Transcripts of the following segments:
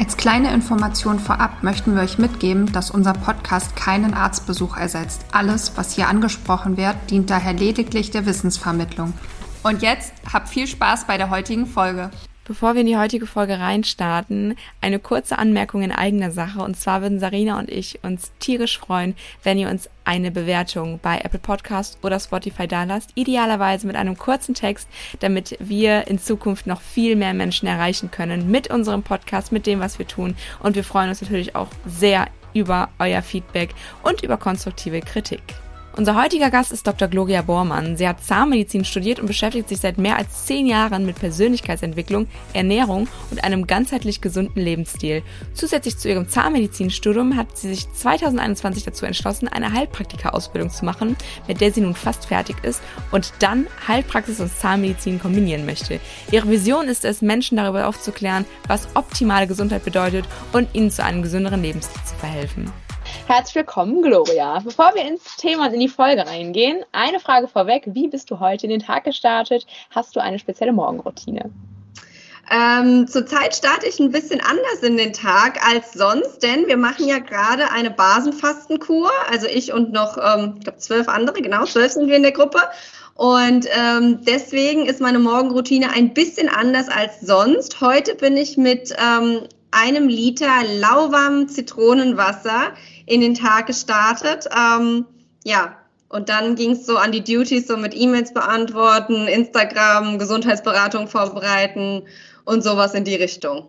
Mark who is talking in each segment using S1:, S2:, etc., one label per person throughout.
S1: Als kleine Information vorab möchten wir euch mitgeben, dass unser Podcast keinen Arztbesuch ersetzt. Alles, was hier angesprochen wird, dient daher lediglich der Wissensvermittlung. Und jetzt habt viel Spaß bei der heutigen Folge.
S2: Bevor wir in die heutige Folge reinstarten, eine kurze Anmerkung in eigener Sache. Und zwar würden Sarina und ich uns tierisch freuen, wenn ihr uns eine Bewertung bei Apple Podcast oder Spotify dalasst. Idealerweise mit einem kurzen Text, damit wir in Zukunft noch viel mehr Menschen erreichen können mit unserem Podcast, mit dem, was wir tun. Und wir freuen uns natürlich auch sehr über euer Feedback und über konstruktive Kritik. Unser heutiger Gast ist Dr. Gloria Bormann. Sie hat Zahnmedizin studiert und beschäftigt sich seit mehr als zehn Jahren mit Persönlichkeitsentwicklung, Ernährung und einem ganzheitlich gesunden Lebensstil. Zusätzlich zu ihrem Zahnmedizinstudium hat sie sich 2021 dazu entschlossen, eine Heilpraktika-Ausbildung zu machen, mit der sie nun fast fertig ist und dann Heilpraxis und Zahnmedizin kombinieren möchte. Ihre Vision ist es, Menschen darüber aufzuklären, was optimale Gesundheit bedeutet und ihnen zu einem gesünderen Lebensstil zu verhelfen. Herzlich willkommen, Gloria. Bevor wir ins Thema und in die Folge reingehen, eine Frage vorweg. Wie bist du heute in den Tag gestartet? Hast du eine spezielle Morgenroutine?
S3: Ähm, zurzeit starte ich ein bisschen anders in den Tag als sonst, denn wir machen ja gerade eine Basenfastenkur. Also ich und noch, ähm, ich glaube, zwölf andere, genau, zwölf sind wir in der Gruppe. Und ähm, deswegen ist meine Morgenroutine ein bisschen anders als sonst. Heute bin ich mit ähm, einem Liter lauwarmem Zitronenwasser in den Tag gestartet. Ähm, ja, und dann ging es so an die Duties, so mit E-Mails beantworten, Instagram, Gesundheitsberatung vorbereiten und sowas in die Richtung.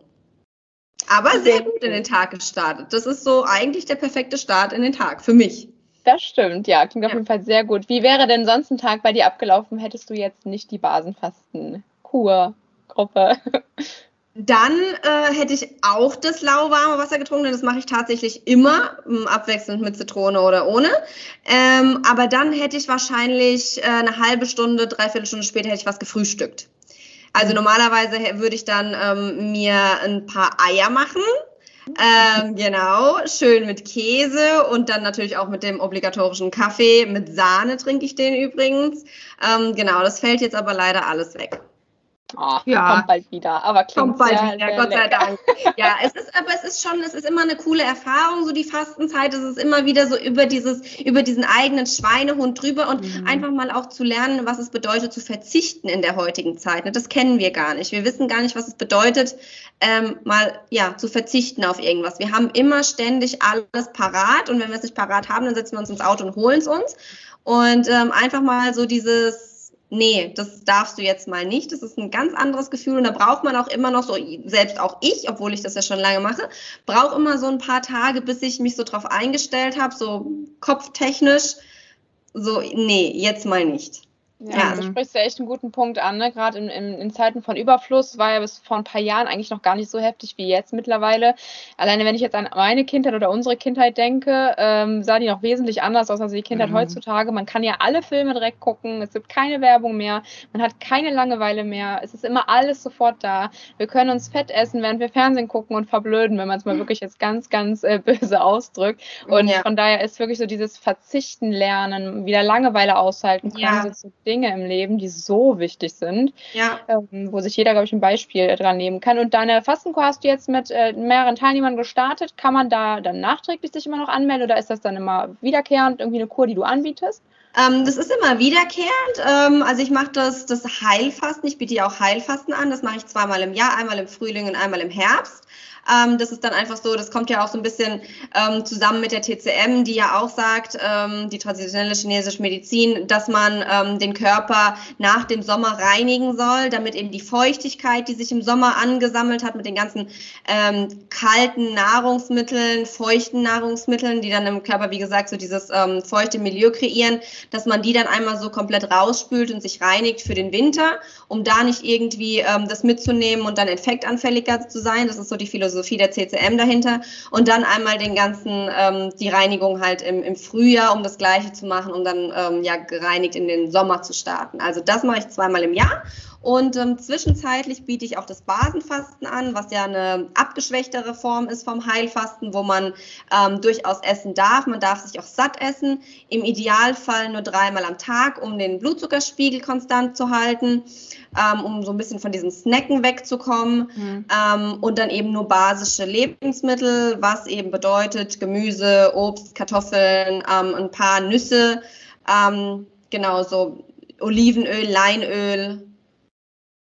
S3: Aber sehr gut in den Tag gestartet. Das ist so eigentlich der perfekte Start in den Tag für mich.
S2: Das stimmt, ja, klingt auf jeden Fall sehr gut. Wie wäre denn sonst ein Tag bei dir abgelaufen, hättest du jetzt nicht die Basenfasten-Kur-Gruppe?
S3: Dann äh, hätte ich auch das lauwarme Wasser getrunken, denn das mache ich tatsächlich immer, ähm, abwechselnd mit Zitrone oder ohne. Ähm, aber dann hätte ich wahrscheinlich äh, eine halbe Stunde, dreiviertel Stunde später hätte ich was gefrühstückt. Also mhm. normalerweise würde ich dann ähm, mir ein paar Eier machen. Ähm, genau, schön mit Käse und dann natürlich auch mit dem obligatorischen Kaffee. Mit Sahne trinke ich den übrigens. Ähm, genau, das fällt jetzt aber leider alles weg.
S2: Oh, ja. Kommt bald wieder, aber klingt
S3: kommt bald sehr, wieder, sehr Gott sei Dank. Ja, es ist, aber es ist schon, es ist immer eine coole Erfahrung, so die Fastenzeit. Es ist immer wieder so über dieses, über diesen eigenen Schweinehund drüber und mhm. einfach mal auch zu lernen, was es bedeutet, zu verzichten in der heutigen Zeit. Ne, das kennen wir gar nicht. Wir wissen gar nicht, was es bedeutet, ähm, mal ja zu verzichten auf irgendwas. Wir haben immer ständig alles parat und wenn wir es nicht parat haben, dann setzen wir uns ins Auto und holen es uns. Und ähm, einfach mal so dieses nee, das darfst du jetzt mal nicht. Das ist ein ganz anderes Gefühl und da braucht man auch immer noch so, selbst auch ich, obwohl ich das ja schon lange mache, brauche immer so ein paar Tage, bis ich mich so drauf eingestellt habe, so kopftechnisch, so, nee, jetzt mal nicht.
S2: Ja, ja. Also sprichst du echt einen guten Punkt an. Ne? Gerade in, in, in, Zeiten von Überfluss war ja bis vor ein paar Jahren eigentlich noch gar nicht so heftig wie jetzt mittlerweile. Alleine wenn ich jetzt an meine Kindheit oder unsere Kindheit denke, ähm, sah die noch wesentlich anders aus als die Kindheit mhm. heutzutage. Man kann ja alle Filme direkt gucken, es gibt keine Werbung mehr, man hat keine Langeweile mehr, es ist immer alles sofort da. Wir können uns fett essen, während wir Fernsehen gucken und verblöden, wenn man es mal wirklich jetzt ganz, ganz äh, böse ausdrückt. Und ja. von daher ist wirklich so dieses Verzichten lernen, wieder Langeweile aushalten können, ja. so Dinge im Leben, die so wichtig sind, ja. ähm, wo sich jeder, glaube ich, ein Beispiel dran nehmen kann. Und deine Fastenkur hast du jetzt mit äh, mehreren Teilnehmern gestartet. Kann man da dann nachträglich sich immer noch anmelden oder ist das dann immer wiederkehrend irgendwie eine Kur, die du anbietest?
S3: Ähm, das ist immer wiederkehrend. Ähm, also ich mache das, das Heilfasten. Ich biete ja auch Heilfasten an. Das mache ich zweimal im Jahr, einmal im Frühling und einmal im Herbst. Ähm, das ist dann einfach so, das kommt ja auch so ein bisschen ähm, zusammen mit der TCM, die ja auch sagt, ähm, die traditionelle chinesische Medizin, dass man ähm, den Körper nach dem Sommer reinigen soll, damit eben die Feuchtigkeit, die sich im Sommer angesammelt hat mit den ganzen ähm, kalten Nahrungsmitteln, feuchten Nahrungsmitteln, die dann im Körper, wie gesagt, so dieses ähm, feuchte Milieu kreieren, dass man die dann einmal so komplett rausspült und sich reinigt für den Winter, um da nicht irgendwie das mitzunehmen und dann infektanfälliger zu sein. Das ist so die Philosophie der CCM dahinter. Und dann einmal den ganzen, ähm, die Reinigung halt im, im Frühjahr, um das Gleiche zu machen, um dann ähm, ja gereinigt in den Sommer zu starten. Also das mache ich zweimal im Jahr. Und ähm, zwischenzeitlich biete ich auch das Basenfasten an, was ja eine abgeschwächtere Form ist vom Heilfasten, wo man ähm, durchaus essen darf. Man darf sich auch satt essen. Im Idealfall nur dreimal am Tag, um den Blutzuckerspiegel konstant zu halten, ähm, um so ein bisschen von diesen Snacken wegzukommen. Mhm. Ähm, und dann eben nur basische Lebensmittel, was eben bedeutet Gemüse, Obst, Kartoffeln, ähm, ein paar Nüsse, ähm, genau so Olivenöl, Leinöl,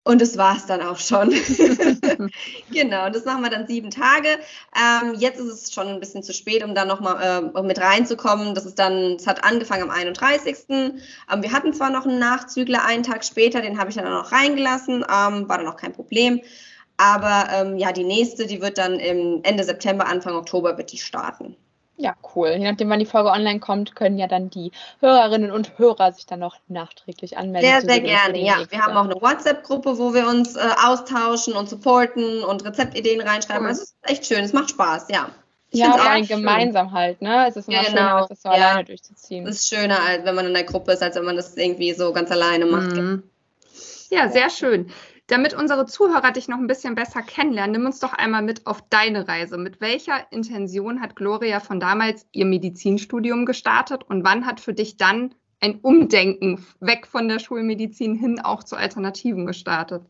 S3: und das war es dann auch schon. genau, das machen wir dann sieben Tage. Ähm, jetzt ist es schon ein bisschen zu spät, um da nochmal äh, mit reinzukommen. Das ist dann, es hat angefangen am 31. Ähm, wir hatten zwar noch einen Nachzügler einen Tag später, den habe ich dann auch noch reingelassen, ähm, war dann auch kein Problem. Aber ähm, ja, die nächste, die wird dann im Ende September, Anfang Oktober wird die starten.
S2: Ja, cool. Je nachdem, wann die Folge online kommt, können ja dann die Hörerinnen und Hörer sich dann noch nachträglich anmelden.
S3: Sehr, sehr gerne, ja. Wir haben auch eine WhatsApp-Gruppe, wo wir uns äh, austauschen und supporten und Rezeptideen reinschreiben. Cool. Also es ist echt schön, es macht Spaß, ja.
S2: Ich ja, vor allem gemeinsam halt, ne? Es ist immer ja, genau. schöner, als das so ja. alleine durchzuziehen.
S3: Es ist schöner, als wenn man in der Gruppe ist, als wenn man das irgendwie so ganz alleine macht. Mhm.
S1: Ja, sehr schön. Damit unsere Zuhörer dich noch ein bisschen besser kennenlernen, nimm uns doch einmal mit auf deine Reise. Mit welcher Intention hat Gloria von damals ihr Medizinstudium gestartet und wann hat für dich dann ein Umdenken weg von der Schulmedizin hin auch zu Alternativen gestartet?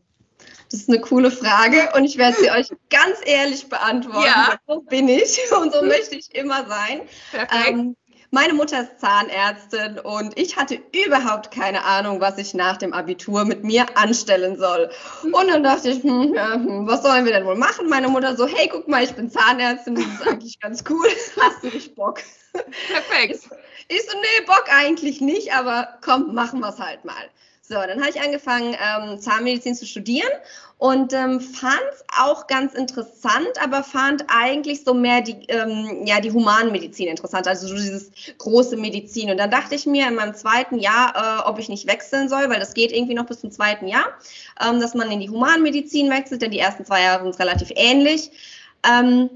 S3: Das ist eine coole Frage und ich werde sie euch ganz ehrlich beantworten. Ja. So bin ich und so möchte ich immer sein. Perfekt. Ähm, meine Mutter ist Zahnärztin und ich hatte überhaupt keine Ahnung, was ich nach dem Abitur mit mir anstellen soll. Und dann dachte ich, hm, ja, hm, was sollen wir denn wohl machen? Meine Mutter so, hey, guck mal, ich bin Zahnärztin, das ist eigentlich ganz cool. Hast du nicht Bock? Perfekt. Ich so, nee, Bock eigentlich nicht, aber komm, machen wir es halt mal. So, dann habe ich angefangen, ähm, Zahnmedizin zu studieren und ähm, fand es auch ganz interessant, aber fand eigentlich so mehr die, ähm, ja, die Humanmedizin interessant, also so dieses große Medizin. Und dann dachte ich mir in meinem zweiten Jahr, äh, ob ich nicht wechseln soll, weil das geht irgendwie noch bis zum zweiten Jahr, ähm, dass man in die Humanmedizin wechselt, denn die ersten zwei Jahre sind relativ ähnlich. Ähm,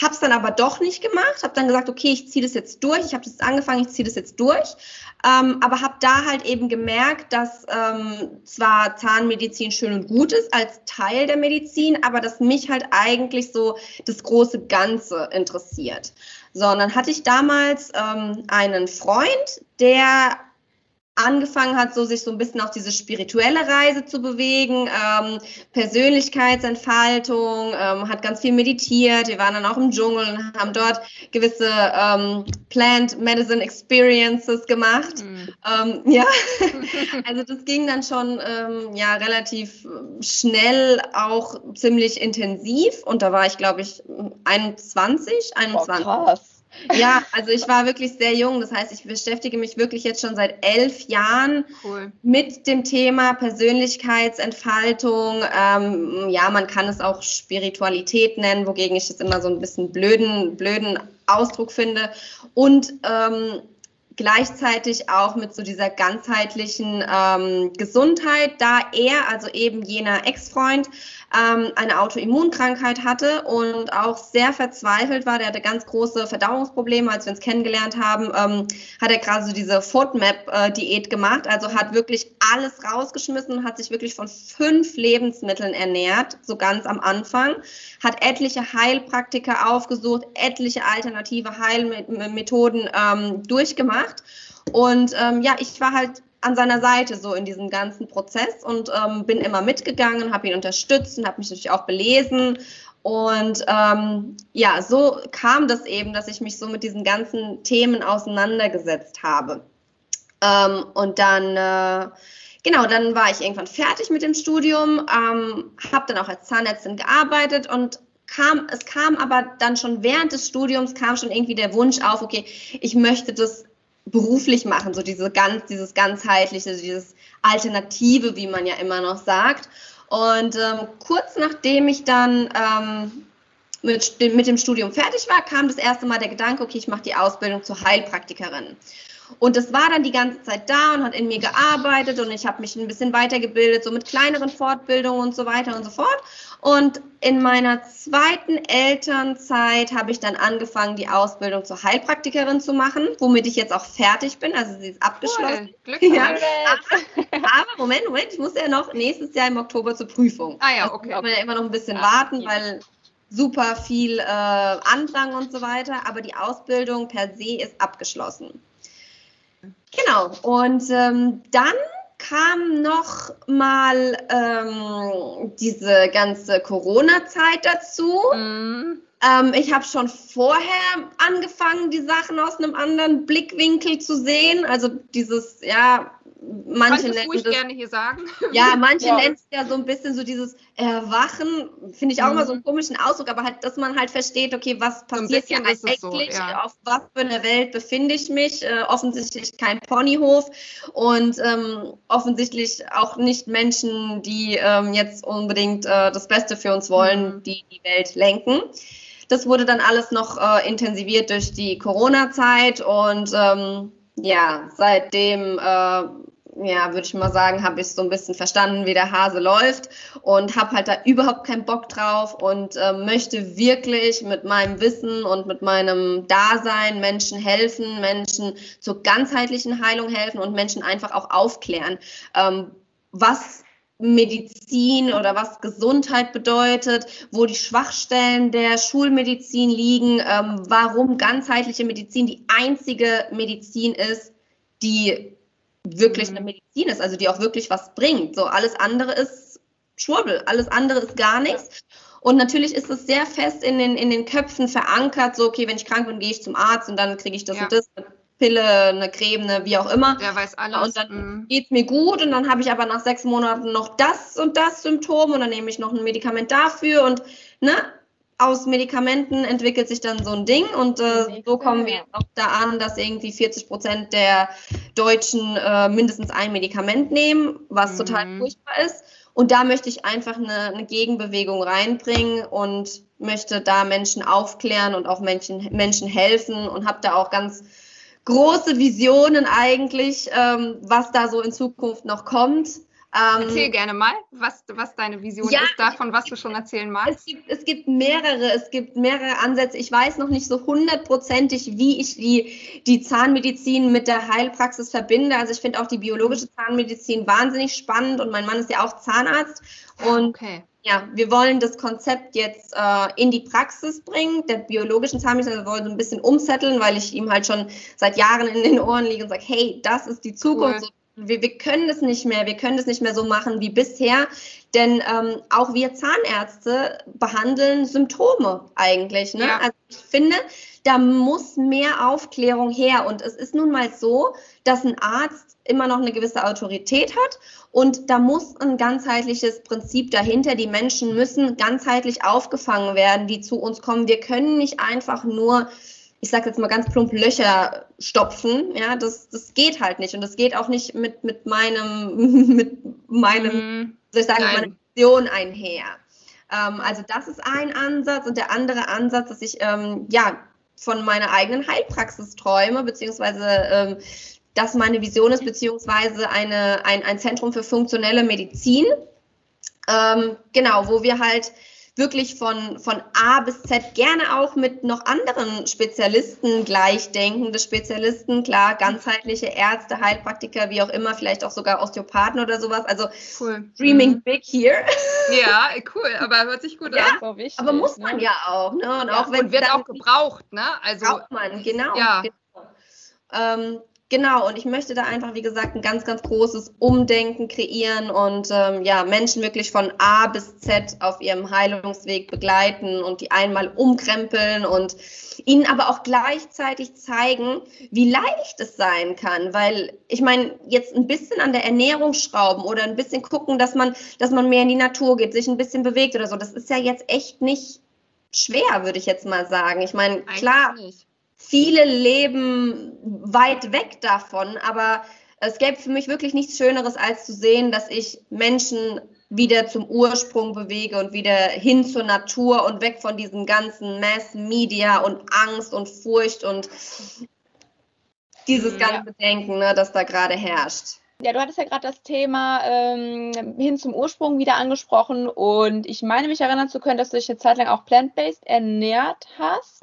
S3: habe es dann aber doch nicht gemacht, habe dann gesagt, okay, ich ziehe das jetzt durch, ich habe das angefangen, ich ziehe das jetzt durch, ähm, aber habe da halt eben gemerkt, dass ähm, zwar Zahnmedizin schön und gut ist als Teil der Medizin, aber dass mich halt eigentlich so das große Ganze interessiert. So, und dann hatte ich damals ähm, einen Freund, der angefangen hat, so sich so ein bisschen auf diese spirituelle Reise zu bewegen, ähm, Persönlichkeitsentfaltung, ähm, hat ganz viel meditiert. Wir waren dann auch im Dschungel und haben dort gewisse ähm, Plant Medicine Experiences gemacht. Mhm. Ähm, ja, also das ging dann schon ähm, ja relativ schnell, auch ziemlich intensiv. Und da war ich, glaube ich, 21, 21. Oh, krass. Ja, also ich war wirklich sehr jung. Das heißt, ich beschäftige mich wirklich jetzt schon seit elf Jahren cool. mit dem Thema Persönlichkeitsentfaltung. Ähm, ja, man kann es auch Spiritualität nennen, wogegen ich es immer so ein bisschen blöden, blöden Ausdruck finde. Und ähm, gleichzeitig auch mit so dieser ganzheitlichen ähm, Gesundheit, da er, also eben jener Ex-Freund, ähm, eine Autoimmunkrankheit hatte und auch sehr verzweifelt war. Der hatte ganz große Verdauungsprobleme. Als wir uns kennengelernt haben, ähm, hat er gerade so diese FODMAP-Diät gemacht. Also hat wirklich alles rausgeschmissen und hat sich wirklich von fünf Lebensmitteln ernährt, so ganz am Anfang. Hat etliche Heilpraktiker aufgesucht, etliche alternative Heilmethoden ähm, durchgemacht. Und ähm, ja, ich war halt an seiner Seite so in diesem ganzen Prozess und ähm, bin immer mitgegangen, habe ihn unterstützt und habe mich natürlich auch belesen. Und ähm, ja, so kam das eben, dass ich mich so mit diesen ganzen Themen auseinandergesetzt habe. Ähm, und dann, äh, genau, dann war ich irgendwann fertig mit dem Studium, ähm, habe dann auch als Zahnärztin gearbeitet und kam, es kam aber dann schon während des Studiums kam schon irgendwie der Wunsch auf, okay, ich möchte das beruflich machen, so diese ganz, dieses ganzheitliche, dieses Alternative, wie man ja immer noch sagt. Und ähm, kurz nachdem ich dann ähm, mit, mit dem Studium fertig war, kam das erste Mal der Gedanke, okay, ich mache die Ausbildung zur Heilpraktikerin. Und das war dann die ganze Zeit da und hat in mir gearbeitet und ich habe mich ein bisschen weitergebildet, so mit kleineren Fortbildungen und so weiter und so fort. Und in meiner zweiten Elternzeit habe ich dann angefangen, die Ausbildung zur Heilpraktikerin zu machen, womit ich jetzt auch fertig bin. Also sie ist abgeschlossen.
S1: Cool. Glückwunsch. Ja.
S3: Aber, aber, Moment, Moment, ich muss ja noch nächstes Jahr im Oktober zur Prüfung.
S1: Ah ja, okay.
S3: Da muss man ja immer noch ein bisschen ja, warten, ja. weil super viel äh, Andrang und so weiter. Aber die Ausbildung per se ist abgeschlossen. Genau. Und ähm, dann kam noch mal ähm, diese ganze Corona-Zeit dazu. Mhm. Ähm, ich habe schon vorher angefangen, die Sachen aus einem anderen Blickwinkel zu sehen. Also dieses, ja, manche
S1: nennen das, gerne hier sagen.
S3: Ja, manche ja. nennen es ja so ein bisschen so dieses Erwachen, finde ich auch mhm. immer so einen komischen Ausdruck, aber halt, dass man halt versteht, okay, was passiert hier eigentlich, so, ja. auf was für eine Welt befinde ich mich, äh, offensichtlich kein Ponyhof und ähm, offensichtlich auch nicht Menschen, die ähm, jetzt unbedingt äh, das Beste für uns wollen, mhm. die die Welt lenken. Das wurde dann alles noch äh, intensiviert durch die Corona-Zeit und ähm, ja, seitdem äh, ja, würde ich mal sagen, habe ich so ein bisschen verstanden, wie der Hase läuft und habe halt da überhaupt keinen Bock drauf und äh, möchte wirklich mit meinem Wissen und mit meinem Dasein Menschen helfen, Menschen zur ganzheitlichen Heilung helfen und Menschen einfach auch aufklären, ähm, was Medizin oder was Gesundheit bedeutet, wo die Schwachstellen der Schulmedizin liegen, ähm, warum ganzheitliche Medizin die einzige Medizin ist, die wirklich mhm. eine Medizin ist, also die auch wirklich was bringt. So alles andere ist Schwurbel, alles andere ist gar nichts. Und natürlich ist es sehr fest in den, in den Köpfen verankert, so, okay, wenn ich krank bin, gehe ich zum Arzt und dann kriege ich das ja. und das, eine Pille, eine Creme, eine, wie auch immer.
S1: Der weiß alles.
S3: Und dann mhm. geht es mir gut und dann habe ich aber nach sechs Monaten noch das und das Symptom und dann nehme ich noch ein Medikament dafür und, ne, aus Medikamenten entwickelt sich dann so ein Ding und äh, so kommen wir auch da an, dass irgendwie 40 Prozent der Deutschen äh, mindestens ein Medikament nehmen, was mhm. total furchtbar ist. Und da möchte ich einfach eine, eine, Gegenbewegung reinbringen und möchte da Menschen aufklären und auch Menschen, Menschen helfen und habe da auch ganz große Visionen eigentlich, ähm, was da so in Zukunft noch kommt.
S1: Ähm, Erzähl gerne mal, was, was deine Vision ja, ist davon, was du schon erzählen magst.
S3: Es gibt, es gibt mehrere, es gibt mehrere Ansätze. Ich weiß noch nicht so hundertprozentig, wie ich die, die Zahnmedizin mit der Heilpraxis verbinde. Also ich finde auch die biologische Zahnmedizin wahnsinnig spannend und mein Mann ist ja auch Zahnarzt. Und okay. ja, wir wollen das Konzept jetzt äh, in die Praxis bringen, der biologischen Zahnmedizin. Wir wollen so ein bisschen umsetteln, weil ich ihm halt schon seit Jahren in den Ohren liege und sage, hey, das ist die Zukunft. Cool wir, wir können das nicht mehr, wir können das nicht mehr so machen wie bisher, denn ähm, auch wir Zahnärzte behandeln Symptome eigentlich. Ne? Ja. Also ich finde, da muss mehr Aufklärung her und es ist nun mal so, dass ein Arzt immer noch eine gewisse Autorität hat und da muss ein ganzheitliches Prinzip dahinter. Die Menschen müssen ganzheitlich aufgefangen werden, die zu uns kommen. Wir können nicht einfach nur ich sage jetzt mal ganz plump, Löcher stopfen. Ja, das, das geht halt nicht. Und das geht auch nicht mit, mit meinem, mit meinem, mm, soll ich sagen, meiner Vision einher. Ähm, also das ist ein Ansatz. Und der andere Ansatz, dass ich ähm, ja von meiner eigenen Heilpraxis träume, beziehungsweise ähm, dass meine Vision ist, beziehungsweise eine, ein, ein Zentrum für funktionelle Medizin. Ähm, genau, wo wir halt wirklich von, von A bis Z gerne auch mit noch anderen Spezialisten gleichdenkende Spezialisten, klar, ganzheitliche Ärzte, Heilpraktiker, wie auch immer, vielleicht auch sogar Osteopathen oder sowas. Also cool. Dreaming mhm. big here.
S1: Ja, cool, aber hört sich gut
S3: ja, an. Wichtig, aber muss man ne? ja auch, ne?
S1: Und, ja, auch wenn und wird auch gebraucht, ne?
S3: Also braucht man, genau. Ja. genau. Ähm, Genau, und ich möchte da einfach, wie gesagt, ein ganz, ganz großes Umdenken kreieren und ähm, ja, Menschen wirklich von A bis Z auf ihrem Heilungsweg begleiten und die einmal umkrempeln und ihnen aber auch gleichzeitig zeigen, wie leicht es sein kann. Weil ich meine, jetzt ein bisschen an der Ernährung schrauben oder ein bisschen gucken, dass man, dass man mehr in die Natur geht, sich ein bisschen bewegt oder so, das ist ja jetzt echt nicht schwer, würde ich jetzt mal sagen. Ich meine, klar. Nicht viele leben weit weg davon, aber es gäbe für mich wirklich nichts Schöneres, als zu sehen, dass ich Menschen wieder zum Ursprung bewege und wieder hin zur Natur und weg von diesem ganzen Mass Media und Angst und Furcht und dieses mhm, ganze ja. Denken, ne, das da gerade herrscht.
S2: Ja, du hattest ja gerade das Thema ähm, hin zum Ursprung wieder angesprochen und ich meine mich erinnern zu können, dass du dich eine Zeit lang auch plant-based ernährt hast.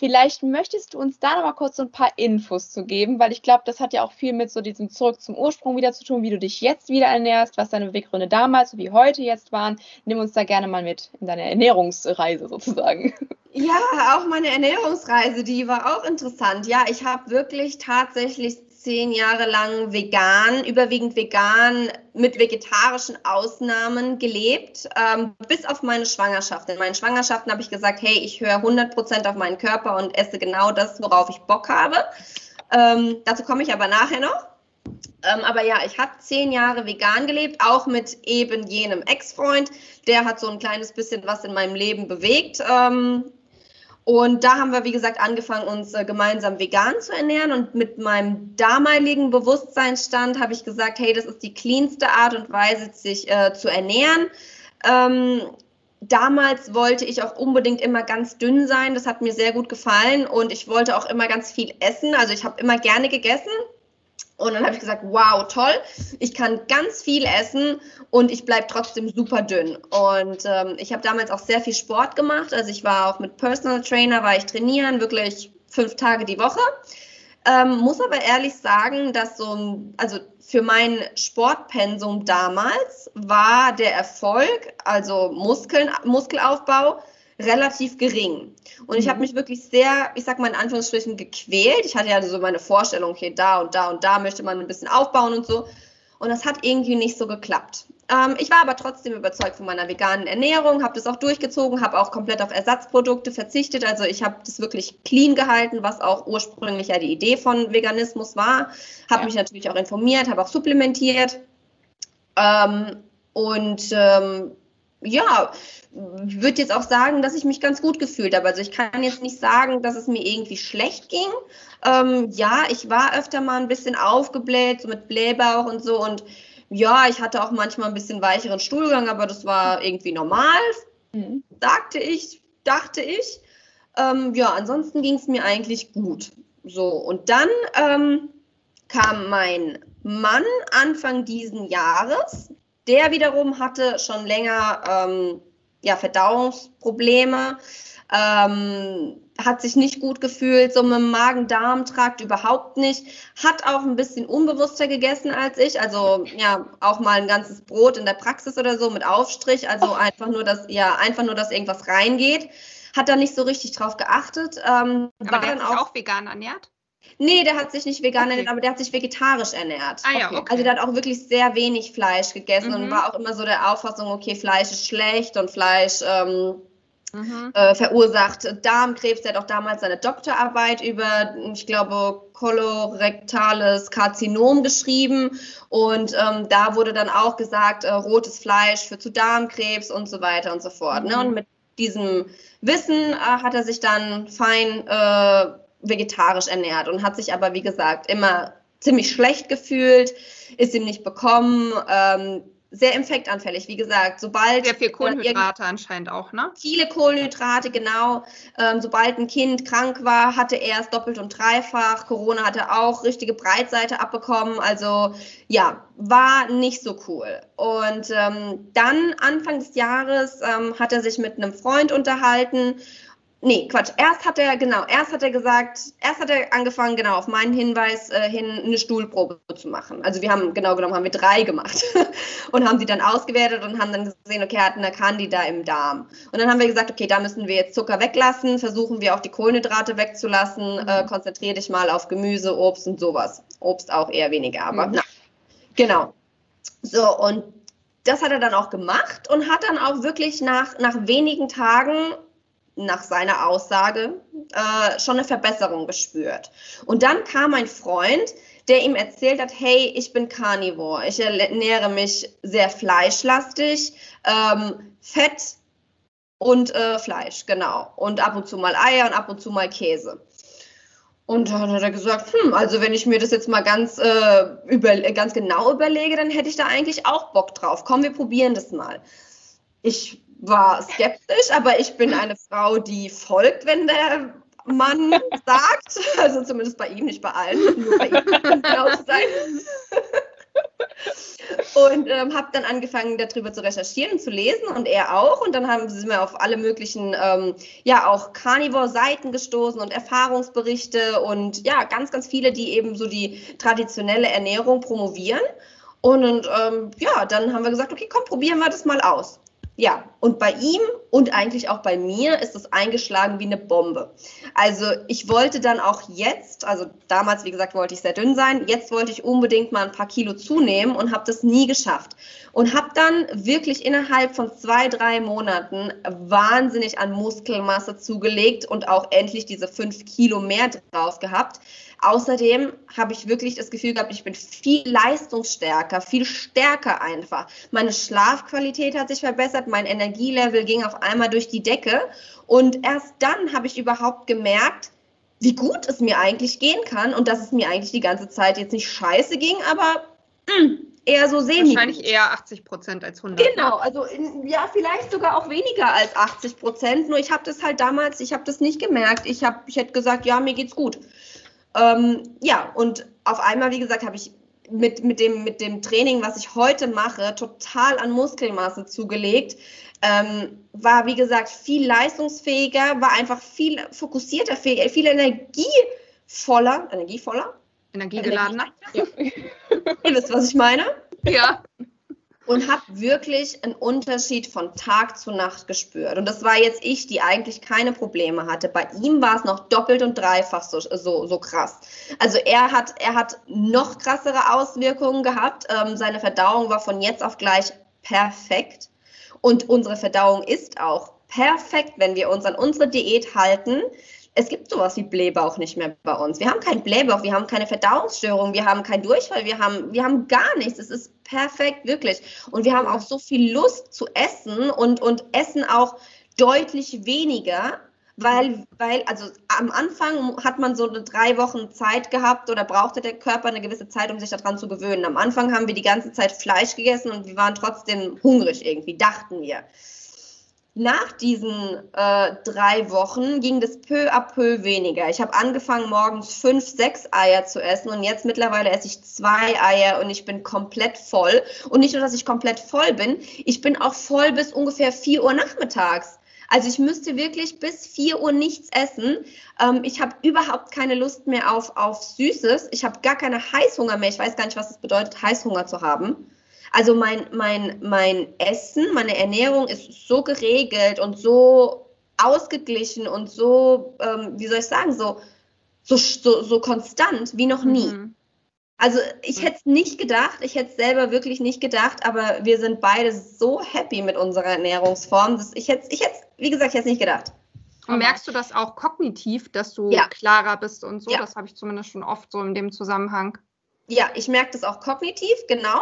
S2: Vielleicht möchtest du uns da noch mal kurz so ein paar Infos zu geben, weil ich glaube, das hat ja auch viel mit so diesem Zurück zum Ursprung wieder zu tun, wie du dich jetzt wieder ernährst, was deine Beweggründe damals wie heute jetzt waren. Nimm uns da gerne mal mit in deine Ernährungsreise sozusagen.
S3: Ja, auch meine Ernährungsreise, die war auch interessant. Ja, ich habe wirklich tatsächlich zehn Jahre lang vegan, überwiegend vegan, mit vegetarischen Ausnahmen gelebt, ähm, bis auf meine Schwangerschaft. In meinen Schwangerschaften habe ich gesagt, hey, ich höre 100% auf meinen Körper und esse genau das, worauf ich Bock habe. Ähm, dazu komme ich aber nachher noch. Ähm, aber ja, ich habe zehn Jahre vegan gelebt, auch mit eben jenem Ex-Freund. Der hat so ein kleines bisschen was in meinem Leben bewegt. Ähm, und da haben wir, wie gesagt, angefangen, uns äh, gemeinsam vegan zu ernähren. Und mit meinem damaligen Bewusstseinsstand habe ich gesagt, hey, das ist die cleanste Art und Weise, sich äh, zu ernähren. Ähm, damals wollte ich auch unbedingt immer ganz dünn sein. Das hat mir sehr gut gefallen. Und ich wollte auch immer ganz viel essen. Also ich habe immer gerne gegessen. Und dann habe ich gesagt, wow, toll, ich kann ganz viel essen und ich bleibe trotzdem super dünn. Und ähm, ich habe damals auch sehr viel Sport gemacht. Also ich war auch mit Personal Trainer, war ich trainieren, wirklich fünf Tage die Woche. Ähm, muss aber ehrlich sagen, dass so also für mein Sportpensum damals war der Erfolg, also Muskeln, Muskelaufbau, relativ gering. Und ich habe mhm. mich wirklich sehr, ich sag mal in Anführungsstrichen, gequält. Ich hatte ja so meine Vorstellung, hier da und da und da möchte man ein bisschen aufbauen und so. Und das hat irgendwie nicht so geklappt. Ähm, ich war aber trotzdem überzeugt von meiner veganen Ernährung, habe das auch durchgezogen, habe auch komplett auf Ersatzprodukte verzichtet. Also ich habe das wirklich clean gehalten, was auch ursprünglich ja die Idee von Veganismus war. Habe ja. mich natürlich auch informiert, habe auch supplementiert. Ähm, und ähm, ja, würde jetzt auch sagen, dass ich mich ganz gut gefühlt habe. Also ich kann jetzt nicht sagen, dass es mir irgendwie schlecht ging. Ähm, ja, ich war öfter mal ein bisschen aufgebläht, so mit Blähbauch und so. Und ja, ich hatte auch manchmal ein bisschen weicheren Stuhlgang, aber das war irgendwie normal, mhm. sagte ich, dachte ich. Ähm, ja, ansonsten ging es mir eigentlich gut. So, und dann ähm, kam mein Mann Anfang diesen Jahres der wiederum hatte schon länger ähm, ja, Verdauungsprobleme, ähm, hat sich nicht gut gefühlt, so mit dem Magen-Darm-Trakt überhaupt nicht, hat auch ein bisschen unbewusster gegessen als ich, also ja, auch mal ein ganzes Brot in der Praxis oder so mit Aufstrich, also oh. einfach nur, dass, ja, einfach nur, dass irgendwas reingeht, hat da nicht so richtig drauf geachtet.
S1: Ähm, Aber war der dann auch, auch vegan ernährt?
S3: Nee, der hat sich nicht vegan okay. ernährt, aber der hat sich vegetarisch ernährt.
S1: Ah, ja, okay.
S3: Also der hat auch wirklich sehr wenig Fleisch gegessen mhm. und war auch immer so der Auffassung, okay, Fleisch ist schlecht und Fleisch ähm, mhm. äh, verursacht Darmkrebs. Der hat auch damals seine Doktorarbeit über, ich glaube, kolorektales Karzinom geschrieben. Und ähm, da wurde dann auch gesagt, äh, rotes Fleisch führt zu Darmkrebs und so weiter und so fort. Mhm. Ne? Und mit diesem Wissen äh, hat er sich dann fein äh, vegetarisch ernährt und hat sich aber, wie gesagt, immer ziemlich schlecht gefühlt, ist ihm nicht bekommen, ähm, sehr infektanfällig, wie gesagt, sobald...
S1: Sehr viel Kohlenhydrate anscheinend auch, ne?
S3: Viele Kohlenhydrate, genau. Ähm, sobald ein Kind krank war, hatte er es doppelt und dreifach. Corona hatte auch richtige Breitseite abbekommen. Also ja, war nicht so cool. Und ähm, dann Anfang des Jahres ähm, hat er sich mit einem Freund unterhalten Nee, Quatsch. Erst hat er, genau, erst hat er gesagt, erst hat er angefangen, genau, auf meinen Hinweis äh, hin eine Stuhlprobe zu machen. Also wir haben, genau genommen, haben wir drei gemacht und haben sie dann ausgewertet und haben dann gesehen, okay, er hat eine Candida im Darm. Und dann haben wir gesagt, okay, da müssen wir jetzt Zucker weglassen, versuchen wir auch die Kohlenhydrate wegzulassen, mhm. äh, konzentriere dich mal auf Gemüse, Obst und sowas. Obst auch eher weniger, aber mhm. na, genau. So, und das hat er dann auch gemacht und hat dann auch wirklich nach, nach wenigen Tagen nach seiner Aussage äh, schon eine Verbesserung gespürt. Und dann kam ein Freund, der ihm erzählt hat, hey, ich bin Carnivore, ich ernähre mich sehr fleischlastig, ähm, Fett und äh, Fleisch, genau. Und ab und zu mal Eier und ab und zu mal Käse. Und dann hat er gesagt, hm, also wenn ich mir das jetzt mal ganz, äh, über, ganz genau überlege, dann hätte ich da eigentlich auch Bock drauf. Komm, wir probieren das mal. Ich war skeptisch, aber ich bin eine Frau, die folgt, wenn der Mann sagt. Also zumindest bei ihm, nicht bei allen, nur bei ihm, genau zu sein und ähm, habe dann angefangen, darüber zu recherchieren und zu lesen und er auch. Und dann haben, sind wir auf alle möglichen, ähm, ja, auch Carnivore-Seiten gestoßen und Erfahrungsberichte und ja, ganz, ganz viele, die eben so die traditionelle Ernährung promovieren. Und, und ähm, ja, dann haben wir gesagt, okay, komm, probieren wir das mal aus. Ja, und bei ihm und eigentlich auch bei mir ist es eingeschlagen wie eine Bombe. Also ich wollte dann auch jetzt, also damals, wie gesagt, wollte ich sehr dünn sein, jetzt wollte ich unbedingt mal ein paar Kilo zunehmen und habe das nie geschafft. Und habe dann wirklich innerhalb von zwei, drei Monaten wahnsinnig an Muskelmasse zugelegt und auch endlich diese fünf Kilo mehr drauf gehabt. Außerdem habe ich wirklich das Gefühl gehabt, ich bin viel leistungsstärker, viel stärker einfach. Meine Schlafqualität hat sich verbessert, mein Energielevel ging auf einmal durch die Decke. Und erst dann habe ich überhaupt gemerkt, wie gut es mir eigentlich gehen kann und dass es mir eigentlich die ganze Zeit jetzt nicht scheiße ging, aber mh, mm, eher so semi.
S1: Wahrscheinlich eher 80 Prozent als 100.
S3: Genau, also in, ja, vielleicht sogar auch weniger als 80 Prozent. Nur ich habe das halt damals, ich habe das nicht gemerkt. Ich, hab, ich hätte gesagt, ja, mir geht's gut. Ähm, ja, und auf einmal, wie gesagt, habe ich mit, mit, dem, mit dem Training, was ich heute mache, total an Muskelmasse zugelegt. Ähm, war, wie gesagt, viel leistungsfähiger, war einfach viel fokussierter, viel, viel energievoller, energievoller?
S1: Energiegeladener.
S3: Energie, ja. Ihr wisst, was ich meine?
S1: Ja
S3: und habe wirklich einen Unterschied von Tag zu Nacht gespürt. Und das war jetzt ich, die eigentlich keine Probleme hatte. Bei ihm war es noch doppelt und dreifach so, so, so krass. Also er hat, er hat noch krassere Auswirkungen gehabt. Ähm, seine Verdauung war von jetzt auf gleich perfekt. Und unsere Verdauung ist auch perfekt, wenn wir uns an unsere Diät halten es gibt sowas wie Blähbauch nicht mehr bei uns. Wir haben keinen Blähbauch, wir haben keine Verdauungsstörung, wir haben keinen Durchfall, wir haben, wir haben gar nichts. Es ist perfekt, wirklich. Und wir haben auch so viel Lust zu essen und, und essen auch deutlich weniger, weil, weil, also am Anfang hat man so eine drei Wochen Zeit gehabt oder brauchte der Körper eine gewisse Zeit, um sich daran zu gewöhnen. Am Anfang haben wir die ganze Zeit Fleisch gegessen und wir waren trotzdem hungrig irgendwie, dachten wir. Nach diesen äh, drei Wochen ging das peu à peu weniger. Ich habe angefangen, morgens fünf, sechs Eier zu essen und jetzt mittlerweile esse ich zwei Eier und ich bin komplett voll. Und nicht nur, dass ich komplett voll bin, ich bin auch voll bis ungefähr vier Uhr nachmittags. Also ich müsste wirklich bis vier Uhr nichts essen. Ähm, ich habe überhaupt keine Lust mehr auf, auf Süßes. Ich habe gar keine Heißhunger mehr. Ich weiß gar nicht, was es bedeutet, Heißhunger zu haben. Also mein, mein, mein Essen, meine Ernährung ist so geregelt und so ausgeglichen und so, ähm, wie soll ich sagen, so, so, so, so konstant wie noch nie. Mhm. Also ich hätte es nicht gedacht, ich hätte es selber wirklich nicht gedacht, aber wir sind beide so happy mit unserer Ernährungsform. Dass ich hätte ich hätte wie gesagt, ich hätte es nicht gedacht.
S1: Und merkst du das auch kognitiv, dass du ja. klarer bist und so? Ja. Das habe ich zumindest schon oft so in dem Zusammenhang
S3: ja, ich merke das auch kognitiv, genau.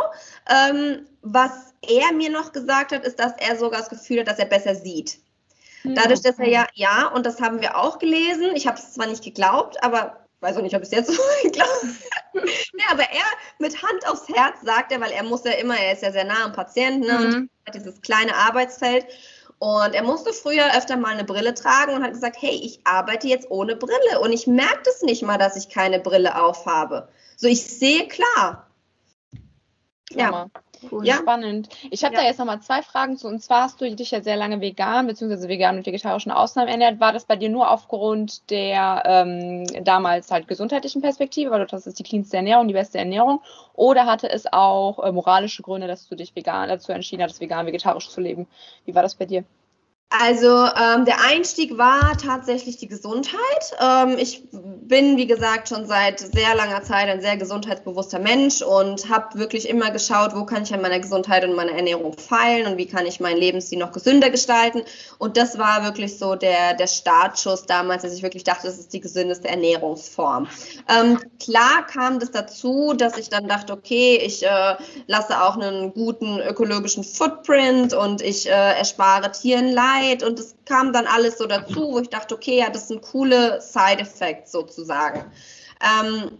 S3: Ähm, was er mir noch gesagt hat, ist, dass er sogar das Gefühl hat, dass er besser sieht. Hm, Dadurch, dass er ja, ja, und das haben wir auch gelesen. Ich habe es zwar nicht geglaubt, aber weiß auch nicht, ob ich es jetzt so geglaubt nee, aber er mit Hand aufs Herz sagt er, weil er muss ja immer, er ist ja sehr nah am Patienten ne, mhm. und hat dieses kleine Arbeitsfeld. Und er musste früher öfter mal eine Brille tragen und hat gesagt, hey, ich arbeite jetzt ohne Brille und ich merke das nicht mal, dass ich keine Brille aufhabe. So, ich sehe klar.
S2: Ja. Cool. Ja. Spannend. Ich habe ja. da jetzt nochmal zwei Fragen zu. Und zwar hast du dich ja sehr lange vegan bzw. vegan und vegetarischen Ausnahmen ernährt. War das bei dir nur aufgrund der ähm, damals halt gesundheitlichen Perspektive, weil du das ist die cleanste Ernährung, die beste Ernährung? Oder hatte es auch äh, moralische Gründe, dass du dich vegan dazu entschieden hattest, vegan, vegetarisch zu leben? Wie war das bei dir?
S3: Also ähm, der Einstieg war tatsächlich die Gesundheit. Ähm, ich bin, wie gesagt, schon seit sehr langer Zeit ein sehr gesundheitsbewusster Mensch und habe wirklich immer geschaut, wo kann ich an meiner Gesundheit und meiner Ernährung feilen und wie kann ich meinen Lebensstil noch gesünder gestalten. Und das war wirklich so der, der Startschuss damals, dass ich wirklich dachte, das ist die gesündeste Ernährungsform. Ähm, klar kam das dazu, dass ich dann dachte, okay, ich äh, lasse auch einen guten ökologischen Footprint und ich äh, erspare Tieren Leid Zeit und es kam dann alles so dazu, wo ich dachte, okay, ja, das sind coole Side-Effects sozusagen. Ähm,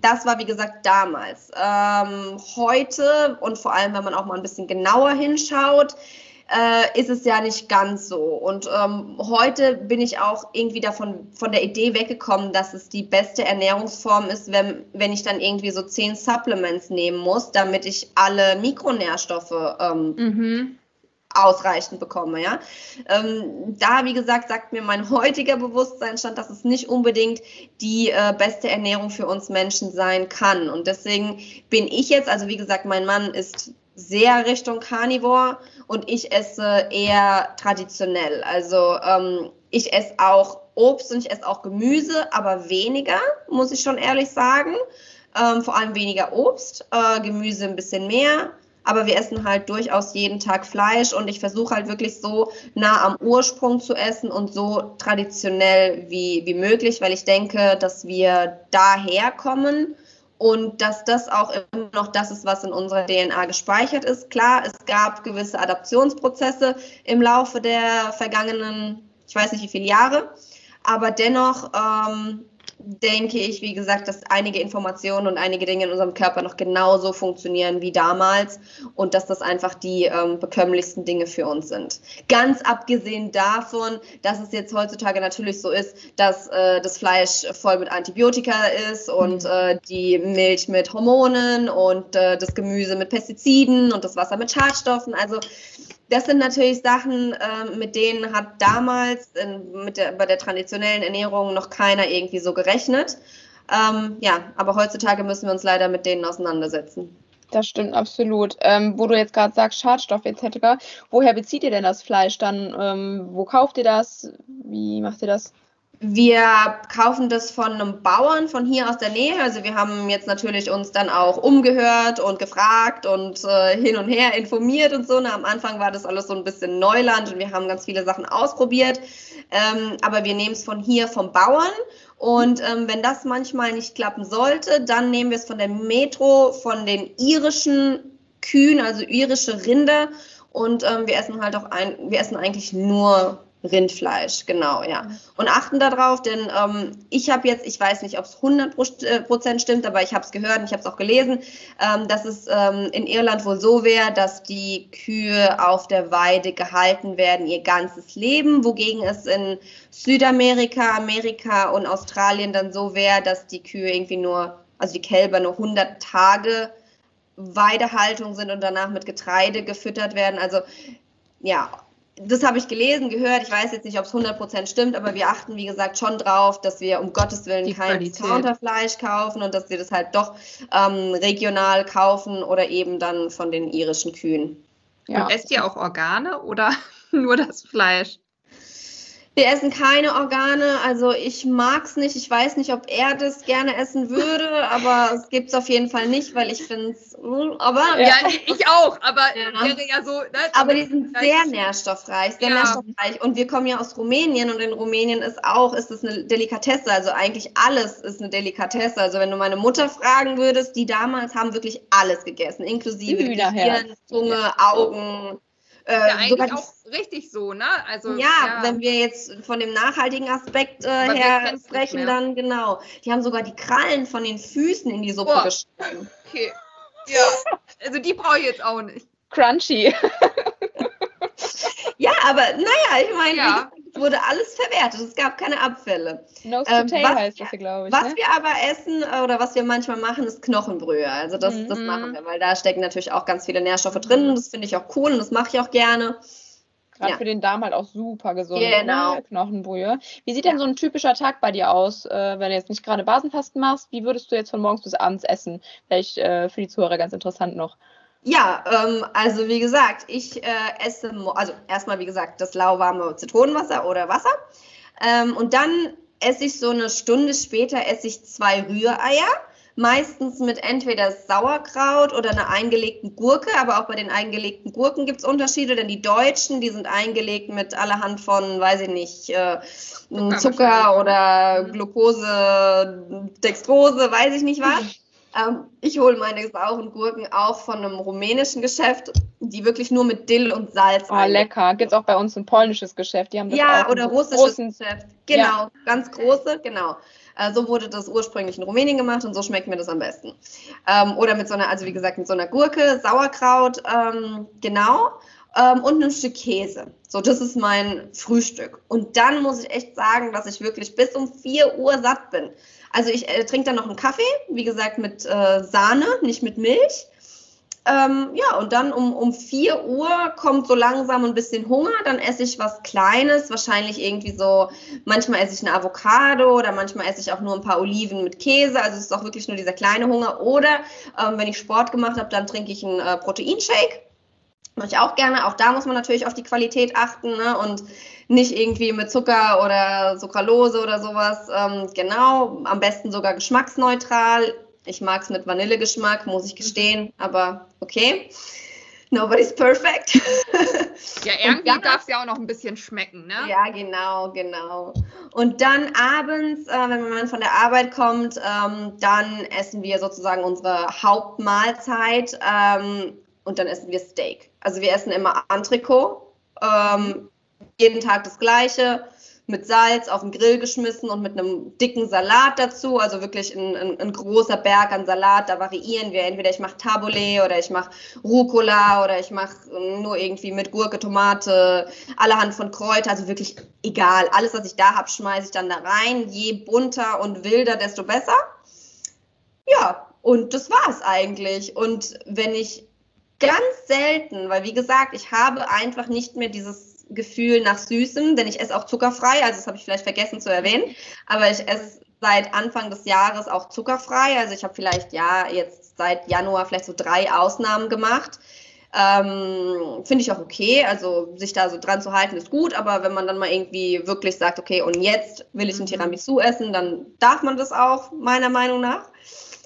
S3: das war, wie gesagt, damals. Ähm, heute und vor allem, wenn man auch mal ein bisschen genauer hinschaut, äh, ist es ja nicht ganz so. Und ähm, heute bin ich auch irgendwie davon von der Idee weggekommen, dass es die beste Ernährungsform ist, wenn, wenn ich dann irgendwie so zehn Supplements nehmen muss, damit ich alle Mikronährstoffe ähm, mhm ausreichend bekomme. Ja? Ähm, da, wie gesagt, sagt mir mein heutiger Bewusstseinsstand, dass es nicht unbedingt die äh, beste Ernährung für uns Menschen sein kann. Und deswegen bin ich jetzt, also wie gesagt, mein Mann ist sehr Richtung Carnivore und ich esse eher traditionell. Also ähm, ich esse auch Obst und ich esse auch Gemüse, aber weniger, muss ich schon ehrlich sagen. Ähm, vor allem weniger Obst, äh, Gemüse ein bisschen mehr. Aber wir essen halt durchaus jeden Tag Fleisch und ich versuche halt wirklich so nah am Ursprung zu essen und so traditionell wie, wie möglich, weil ich denke, dass wir daher kommen und dass das auch immer noch das ist, was in unserer DNA gespeichert ist. Klar, es gab gewisse Adaptionsprozesse im Laufe der vergangenen, ich weiß nicht wie viele Jahre, aber dennoch ähm, denke ich, wie gesagt, dass einige Informationen und einige Dinge in unserem Körper noch genauso funktionieren wie damals und dass das einfach die ähm, bekömmlichsten Dinge für uns sind. Ganz abgesehen davon, dass es jetzt heutzutage natürlich so ist, dass äh, das Fleisch voll mit Antibiotika ist und mhm. äh, die Milch mit Hormonen und äh, das Gemüse mit Pestiziden und das Wasser mit Schadstoffen. Also das sind natürlich Sachen, äh, mit denen hat damals in, mit der, bei der traditionellen Ernährung noch keiner irgendwie so gerechnet. Ähm, ja, aber heutzutage müssen wir uns leider mit denen auseinandersetzen.
S2: Das stimmt absolut. Ähm, wo du jetzt gerade sagst, Schadstoff etc., woher bezieht ihr denn das Fleisch dann? Ähm, wo kauft ihr das? Wie macht ihr das?
S3: Wir kaufen das von einem Bauern von hier aus der Nähe. Also wir haben jetzt natürlich uns dann auch umgehört und gefragt und äh, hin und her informiert und so. Na, am Anfang war das alles so ein bisschen Neuland und wir haben ganz viele Sachen ausprobiert. Ähm, aber wir nehmen es von hier vom Bauern. Und ähm, wenn das manchmal nicht klappen sollte, dann nehmen wir es von der Metro, von den irischen Kühen, also irische Rinder. Und ähm, wir essen halt auch ein, wir essen eigentlich nur Rindfleisch, genau, ja. Und achten darauf, denn ähm, ich habe jetzt, ich weiß nicht, ob es 100% stimmt, aber ich habe es gehört und ich habe es auch gelesen, ähm, dass es ähm, in Irland wohl so wäre, dass die Kühe auf der Weide gehalten werden ihr ganzes Leben, wogegen es in Südamerika, Amerika und Australien dann so wäre, dass die Kühe irgendwie nur, also die Kälber nur 100 Tage Weidehaltung sind und danach mit Getreide gefüttert werden. Also ja, das habe ich gelesen, gehört. Ich weiß jetzt nicht, ob es 100% stimmt, aber wir achten, wie gesagt, schon drauf, dass wir um Gottes Willen Die kein Discounterfleisch kaufen und dass wir das halt doch ähm, regional kaufen oder eben dann von den irischen Kühen.
S2: Ja. Und esst ihr auch Organe oder nur das Fleisch?
S3: Wir essen keine Organe, also ich mag es nicht. Ich weiß nicht, ob er das gerne essen würde, aber es gibt es auf jeden Fall nicht, weil ich finde es. Aber
S2: ja, ich auch, aber ja. wäre ja so.
S3: Ne, aber die sind sehr nährstoffreich, sehr ja. nährstoffreich. Und wir kommen ja aus Rumänien und in Rumänien ist auch, ist es eine Delikatesse. Also eigentlich alles ist eine Delikatesse. Also wenn du meine Mutter fragen würdest, die damals haben wirklich alles gegessen, inklusive Gehirn, Zunge, Augen.
S2: Äh, ja, eigentlich auch richtig so, ne?
S3: Also, ja, ja, wenn wir jetzt von dem nachhaltigen Aspekt äh, her sprechen, dann genau. Die haben sogar die Krallen von den Füßen in die Suppe oh. geschnitten.
S2: Okay. Ja, also die brauche ich jetzt auch nicht. Crunchy.
S3: ja, aber naja, ich meine, ja wurde alles verwertet. Es gab keine Abfälle.
S2: Nose ähm, was, heißt das, glaube ich.
S3: Was ne? wir aber essen oder was wir manchmal machen, ist Knochenbrühe. Also das, mhm. das machen wir, weil da stecken natürlich auch ganz viele Nährstoffe drin. Das finde ich auch cool und das mache ich auch gerne.
S2: Gerade ja. für den Darm halt auch super gesund. Ne? Genau. Ne? Knochenbrühe. Wie sieht denn so ein typischer Tag bei dir aus, äh, wenn du jetzt nicht gerade Basenfasten machst? Wie würdest du jetzt von morgens bis abends essen? Vielleicht äh, für die Zuhörer ganz interessant noch.
S3: Ja, ähm, also wie gesagt, ich äh, esse, also erstmal wie gesagt, das lauwarme Zitronenwasser oder Wasser. Ähm, und dann esse ich so eine Stunde später esse ich zwei Rühreier. Meistens mit entweder Sauerkraut oder einer eingelegten Gurke, aber auch bei den eingelegten Gurken gibt es Unterschiede, denn die Deutschen, die sind eingelegt mit allerhand von, weiß ich nicht, äh, Zucker oder Glucose, Dextrose, weiß ich nicht was. Ähm, ich hole meine sauren Gurken auch von einem rumänischen Geschäft, die wirklich nur mit Dill und Salz.
S2: Oh, lecker. Gibt es auch bei uns ein polnisches Geschäft. Die haben das
S3: ja, oder russisches großen... Geschäft. Genau, ja. ganz große, genau. Äh, so wurde das ursprünglich in Rumänien gemacht und so schmeckt mir das am besten. Ähm, oder mit so einer, also wie gesagt, mit so einer Gurke, Sauerkraut, ähm, genau. Ähm, und ein Stück Käse. So, das ist mein Frühstück. Und dann muss ich echt sagen, dass ich wirklich bis um 4 Uhr satt bin. Also ich äh, trinke dann noch einen Kaffee, wie gesagt, mit äh, Sahne, nicht mit Milch. Ähm, ja, und dann um, um 4 Uhr kommt so langsam ein bisschen Hunger. Dann esse ich was Kleines, wahrscheinlich irgendwie so, manchmal esse ich eine Avocado oder manchmal esse ich auch nur ein paar Oliven mit Käse. Also es ist auch wirklich nur dieser kleine Hunger. Oder ähm, wenn ich Sport gemacht habe, dann trinke ich einen äh, Proteinshake. Mache ich auch gerne. Auch da muss man natürlich auf die Qualität achten ne? und nicht irgendwie mit Zucker oder Sucralose oder sowas. Ähm, genau, am besten sogar geschmacksneutral. Ich mag es mit Vanillegeschmack, muss ich gestehen, aber okay. Nobody's perfect.
S1: ja, irgendwie darf es ja auch noch ein bisschen schmecken, ne?
S3: Ja, genau, genau. Und dann abends, äh, wenn man von der Arbeit kommt, ähm, dann essen wir sozusagen unsere Hauptmahlzeit ähm, und dann essen wir Steak. Also wir essen immer Entrecot, ähm, jeden Tag das Gleiche mit Salz auf den Grill geschmissen und mit einem dicken Salat dazu, also wirklich ein, ein, ein großer Berg an Salat. Da variieren wir. Entweder ich mache Tabule oder ich mache Rucola oder ich mache nur irgendwie mit Gurke, Tomate, allerhand von Kräuter, also wirklich egal. Alles, was ich da habe, schmeiße ich dann da rein. Je bunter und wilder, desto besser. Ja, und das war es eigentlich. Und wenn ich ganz selten, weil wie gesagt, ich habe einfach nicht mehr dieses Gefühl nach Süßem, denn ich esse auch zuckerfrei, also das habe ich vielleicht vergessen zu erwähnen, aber ich esse seit Anfang des Jahres auch zuckerfrei, also ich habe vielleicht ja jetzt seit Januar vielleicht so drei Ausnahmen gemacht. Ähm, Finde ich auch okay, also sich da so dran zu halten ist gut, aber wenn man dann mal irgendwie wirklich sagt, okay, und jetzt will ich ein mhm. Tiramisu essen, dann darf man das auch, meiner Meinung nach.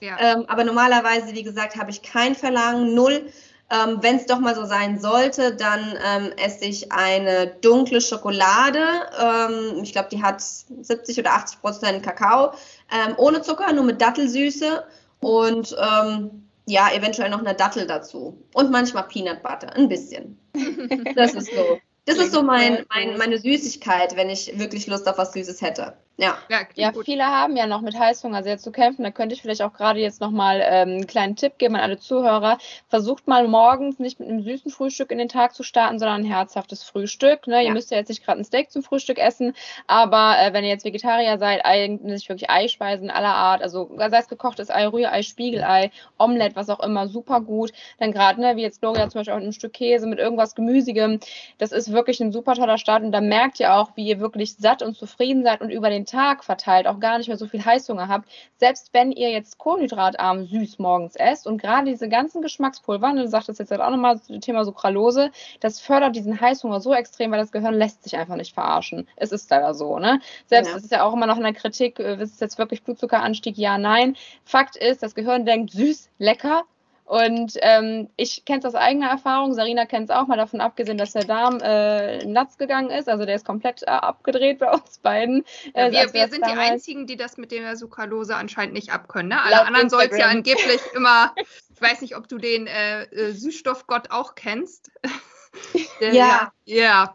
S3: Ja. Ähm, aber normalerweise, wie gesagt, habe ich kein Verlangen, null. Ähm, Wenn es doch mal so sein sollte, dann ähm, esse ich eine dunkle Schokolade. Ähm, ich glaube, die hat 70 oder 80 Prozent Kakao. Ähm, ohne Zucker, nur mit Dattelsüße. Und ähm, ja, eventuell noch eine Dattel dazu. Und manchmal Peanut Butter, ein bisschen. Das ist so. Das ist so mein, mein, meine Süßigkeit, wenn ich wirklich Lust auf was Süßes hätte. Ja,
S2: ja, ja viele haben ja noch mit Heißhunger sehr zu kämpfen. Da könnte ich vielleicht auch gerade jetzt nochmal ähm, einen kleinen Tipp geben an alle Zuhörer. Versucht mal morgens nicht mit einem süßen Frühstück in den Tag zu starten, sondern ein herzhaftes Frühstück. Ne? Ja. Ihr müsst ja jetzt nicht gerade ein Steak zum Frühstück essen, aber äh, wenn ihr jetzt Vegetarier seid, eigentlich wirklich Eispeisen aller Art, also sei es gekochtes Ei, Rührei, Spiegelei, Omelette, was auch immer, super gut. Dann gerade, ne, wie jetzt Gloria zum Beispiel auch mit einem Stück Käse, mit irgendwas Gemüsigem, das ist wirklich ein super toller Start und da merkt ihr auch, wie ihr wirklich satt und zufrieden seid und über den Tag verteilt auch gar nicht mehr so viel Heißhunger habt, selbst wenn ihr jetzt kohlenhydratarm süß morgens esst und gerade diese ganzen Geschmackspulver, ne, du sagtest jetzt halt auch nochmal das Thema Sucralose, das fördert diesen Heißhunger so extrem, weil das Gehirn lässt sich einfach nicht verarschen. Es ist leider so, ne? Selbst ja. es ist ja auch immer noch in der Kritik, äh, ist es jetzt wirklich Blutzuckeranstieg? Ja, nein. Fakt ist, das Gehirn denkt süß, lecker, und ähm, ich kenne es aus eigener Erfahrung, Sarina kennt es auch, mal davon abgesehen, dass der Darm äh, nuts gegangen ist. Also der ist komplett äh, abgedreht bei uns beiden.
S1: Äh, ja, wir, wir sind die Einzigen, die das mit der Sucralose anscheinend nicht abkönnen. Ne? Alle anderen soll es ja angeblich immer, ich weiß nicht, ob du den äh, äh Süßstoffgott auch kennst.
S3: der, ja.
S1: ja. ja.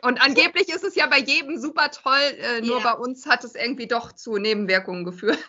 S1: Und angeblich ist es ja bei jedem super toll, äh, nur ja. bei uns hat es irgendwie doch zu Nebenwirkungen geführt.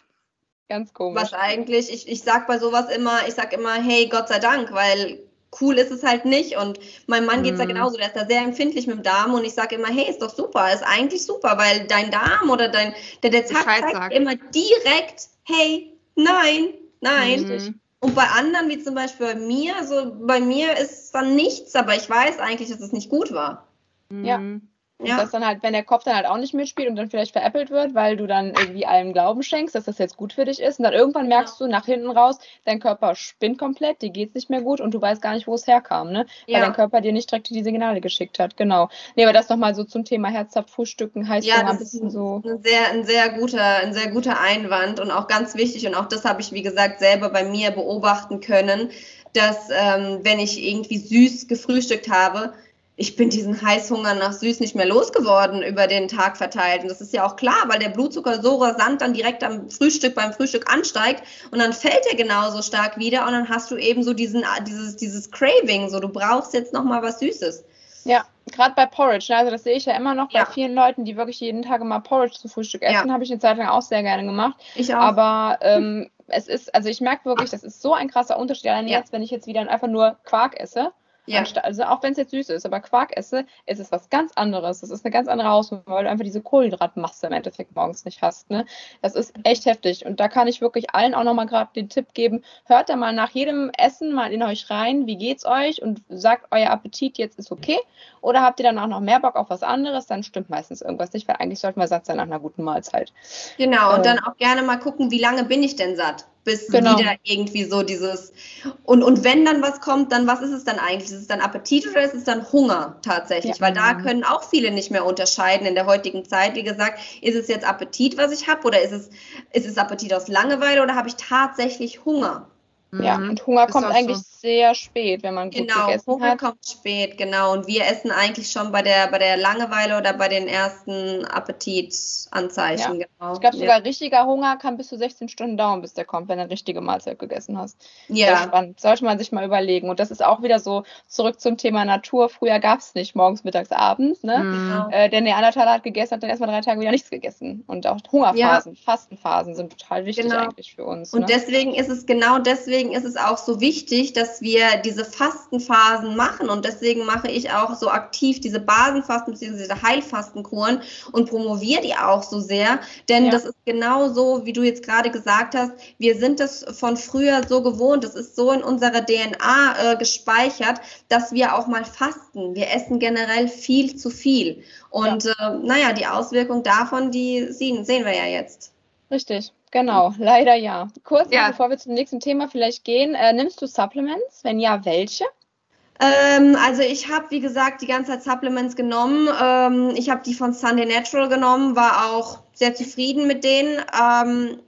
S3: Ganz komisch. Was eigentlich, ich, ich sag bei sowas immer, ich sag immer, hey, Gott sei Dank, weil cool ist es halt nicht. Und meinem Mann geht es ja mhm. genauso, der ist da sehr empfindlich mit dem Darm und ich sage immer, hey, ist doch super, ist eigentlich super, weil dein Darm oder dein, der, der Zack zeigt immer direkt, hey, nein, nein. Mhm. Und bei anderen, wie zum Beispiel bei mir, so bei mir ist dann nichts, aber ich weiß eigentlich, dass es nicht gut war.
S2: Ja. Mhm. Und ja. dass dann halt, wenn der Kopf dann halt auch nicht mitspielt und dann vielleicht veräppelt wird, weil du dann irgendwie allem Glauben schenkst, dass das jetzt gut für dich ist. Und dann irgendwann merkst du nach hinten raus, dein Körper spinnt komplett, dir geht's nicht mehr gut und du weißt gar nicht, wo es herkam, ne? Weil dein Körper dir nicht direkt die Signale geschickt hat. Genau. Nee, aber das nochmal so zum Thema Herzabfrühstücken heißt
S3: ja, ein bisschen so. Ein sehr, ein sehr guter, ein sehr guter Einwand und auch ganz wichtig. Und auch das habe ich, wie gesagt, selber bei mir beobachten können, dass ähm, wenn ich irgendwie süß gefrühstückt habe, ich bin diesen Heißhunger nach süß nicht mehr losgeworden über den Tag verteilt. Und das ist ja auch klar, weil der Blutzucker so rasant dann direkt am Frühstück, beim Frühstück ansteigt und dann fällt er genauso stark wieder und dann hast du eben so diesen, dieses, dieses Craving, so du brauchst jetzt nochmal was Süßes.
S2: Ja, gerade bei Porridge, ne? also das sehe ich ja immer noch ja. bei vielen Leuten, die wirklich jeden Tag immer Porridge zum Frühstück essen, ja. habe ich eine Zeit lang auch sehr gerne gemacht. Ich auch. Aber ähm, es ist, also ich merke wirklich, das ist so ein krasser Unterschied. Allein ja. jetzt, wenn ich jetzt wieder einfach nur Quark esse, ja. Also auch wenn es jetzt süß ist, aber Quark esse, ist es was ganz anderes. Das ist eine ganz andere Hausnummer, weil du einfach diese Kohlenhydratmasse im Endeffekt morgens nicht hast. Ne? Das ist echt heftig. Und da kann ich wirklich allen auch nochmal gerade den Tipp geben, hört da mal nach jedem Essen mal in euch rein, wie geht's euch und sagt, euer Appetit jetzt ist okay. Oder habt ihr dann auch noch mehr Bock auf was anderes, dann stimmt meistens irgendwas nicht, weil eigentlich sollten wir satt sein nach einer guten Mahlzeit.
S3: Genau, und äh, dann auch gerne mal gucken, wie lange bin ich denn satt? Bis genau. wieder irgendwie so dieses und, und wenn dann was kommt, dann was ist es dann eigentlich? Ist es dann Appetit oder ist es dann Hunger tatsächlich? Ja. Weil da können auch viele nicht mehr unterscheiden in der heutigen Zeit. Wie gesagt, ist es jetzt Appetit, was ich habe oder ist es, ist es Appetit aus Langeweile oder habe ich tatsächlich Hunger?
S2: Ja, mhm. und Hunger kommt eigentlich so. sehr spät, wenn man gut
S3: genau,
S2: gegessen
S3: Hunger
S2: hat.
S3: kommt spät, genau. Und wir essen eigentlich schon bei der, bei der Langeweile oder bei den ersten Appetitanzeichen.
S2: Ja. Genau. Ich glaube, sogar ja. richtiger Hunger kann bis zu 16 Stunden dauern, bis der kommt, wenn du eine richtige Mahlzeit gegessen hast. Ja. Sehr spannend. Sollte man sich mal überlegen. Und das ist auch wieder so zurück zum Thema Natur. Früher gab es nicht morgens, mittags, abends. Ne? Mhm. Äh, der Neandertaler hat gegessen, hat dann erstmal drei Tage wieder nichts gegessen. Und auch Hungerphasen, ja. Fastenphasen sind total wichtig genau. eigentlich für uns.
S3: Und ne? deswegen ist es genau deswegen deswegen ist es auch so wichtig, dass wir diese Fastenphasen machen und deswegen mache ich auch so aktiv diese Basenfasten bzw. diese Heilfastenkuren und promoviere die auch so sehr, denn ja. das ist genau so, wie du jetzt gerade gesagt hast, wir sind das von früher so gewohnt, das ist so in unserer DNA äh, gespeichert, dass wir auch mal fasten. Wir essen generell viel zu viel und ja. äh, naja, die Auswirkung davon, die sehen, sehen wir ja jetzt.
S2: Richtig. Genau, leider ja. Kurz, ja. bevor wir zum nächsten Thema vielleicht gehen, äh, nimmst du Supplements? Wenn ja, welche?
S3: Ähm, also ich habe, wie gesagt, die ganze Zeit Supplements genommen. Ähm, ich habe die von Sunday Natural genommen, war auch sehr zufrieden mit denen. Ähm,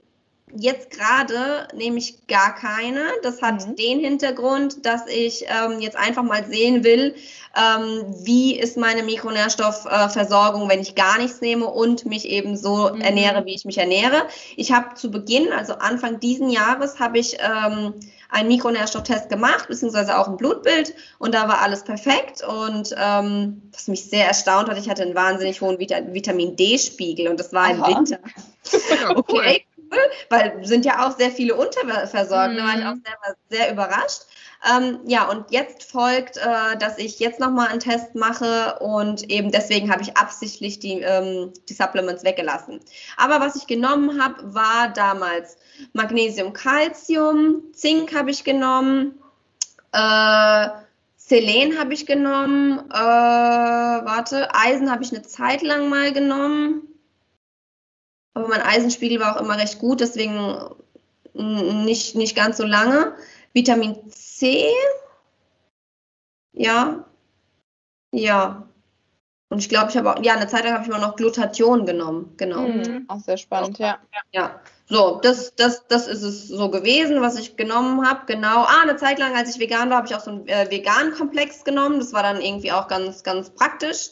S3: Jetzt gerade nehme ich gar keine. Das hat mhm. den Hintergrund, dass ich ähm, jetzt einfach mal sehen will, ähm, wie ist meine Mikronährstoffversorgung, äh, wenn ich gar nichts nehme und mich eben so mhm. ernähre, wie ich mich ernähre. Ich habe zu Beginn, also Anfang diesen Jahres, habe ich ähm, einen Mikronährstofftest gemacht, beziehungsweise auch ein Blutbild und da war alles perfekt und ähm, was mich sehr erstaunt hat, ich hatte einen wahnsinnig hohen Vita Vitamin D-Spiegel und das war im Winter. okay, weil sind ja auch sehr viele unterversorgt. Da war ich auch mhm. selber sehr überrascht. Ähm, ja, und jetzt folgt, äh, dass ich jetzt nochmal einen Test mache und eben deswegen habe ich absichtlich die, ähm, die Supplements weggelassen. Aber was ich genommen habe, war damals Magnesium, Calcium, Zink habe ich genommen, äh, Selen habe ich genommen, äh, warte, Eisen habe ich eine Zeit lang mal genommen. Aber mein Eisenspiegel war auch immer recht gut, deswegen nicht, nicht ganz so lange. Vitamin C, ja, ja. Und ich glaube, ich habe auch, ja, eine Zeit lang habe ich mal noch Glutathion genommen, genau.
S2: Mhm, auch sehr spannend, ja.
S3: Ja, so, das, das, das ist es so gewesen, was ich genommen habe, genau. Ah, eine Zeit lang, als ich vegan war, habe ich auch so einen äh, veganen Komplex genommen. Das war dann irgendwie auch ganz, ganz praktisch.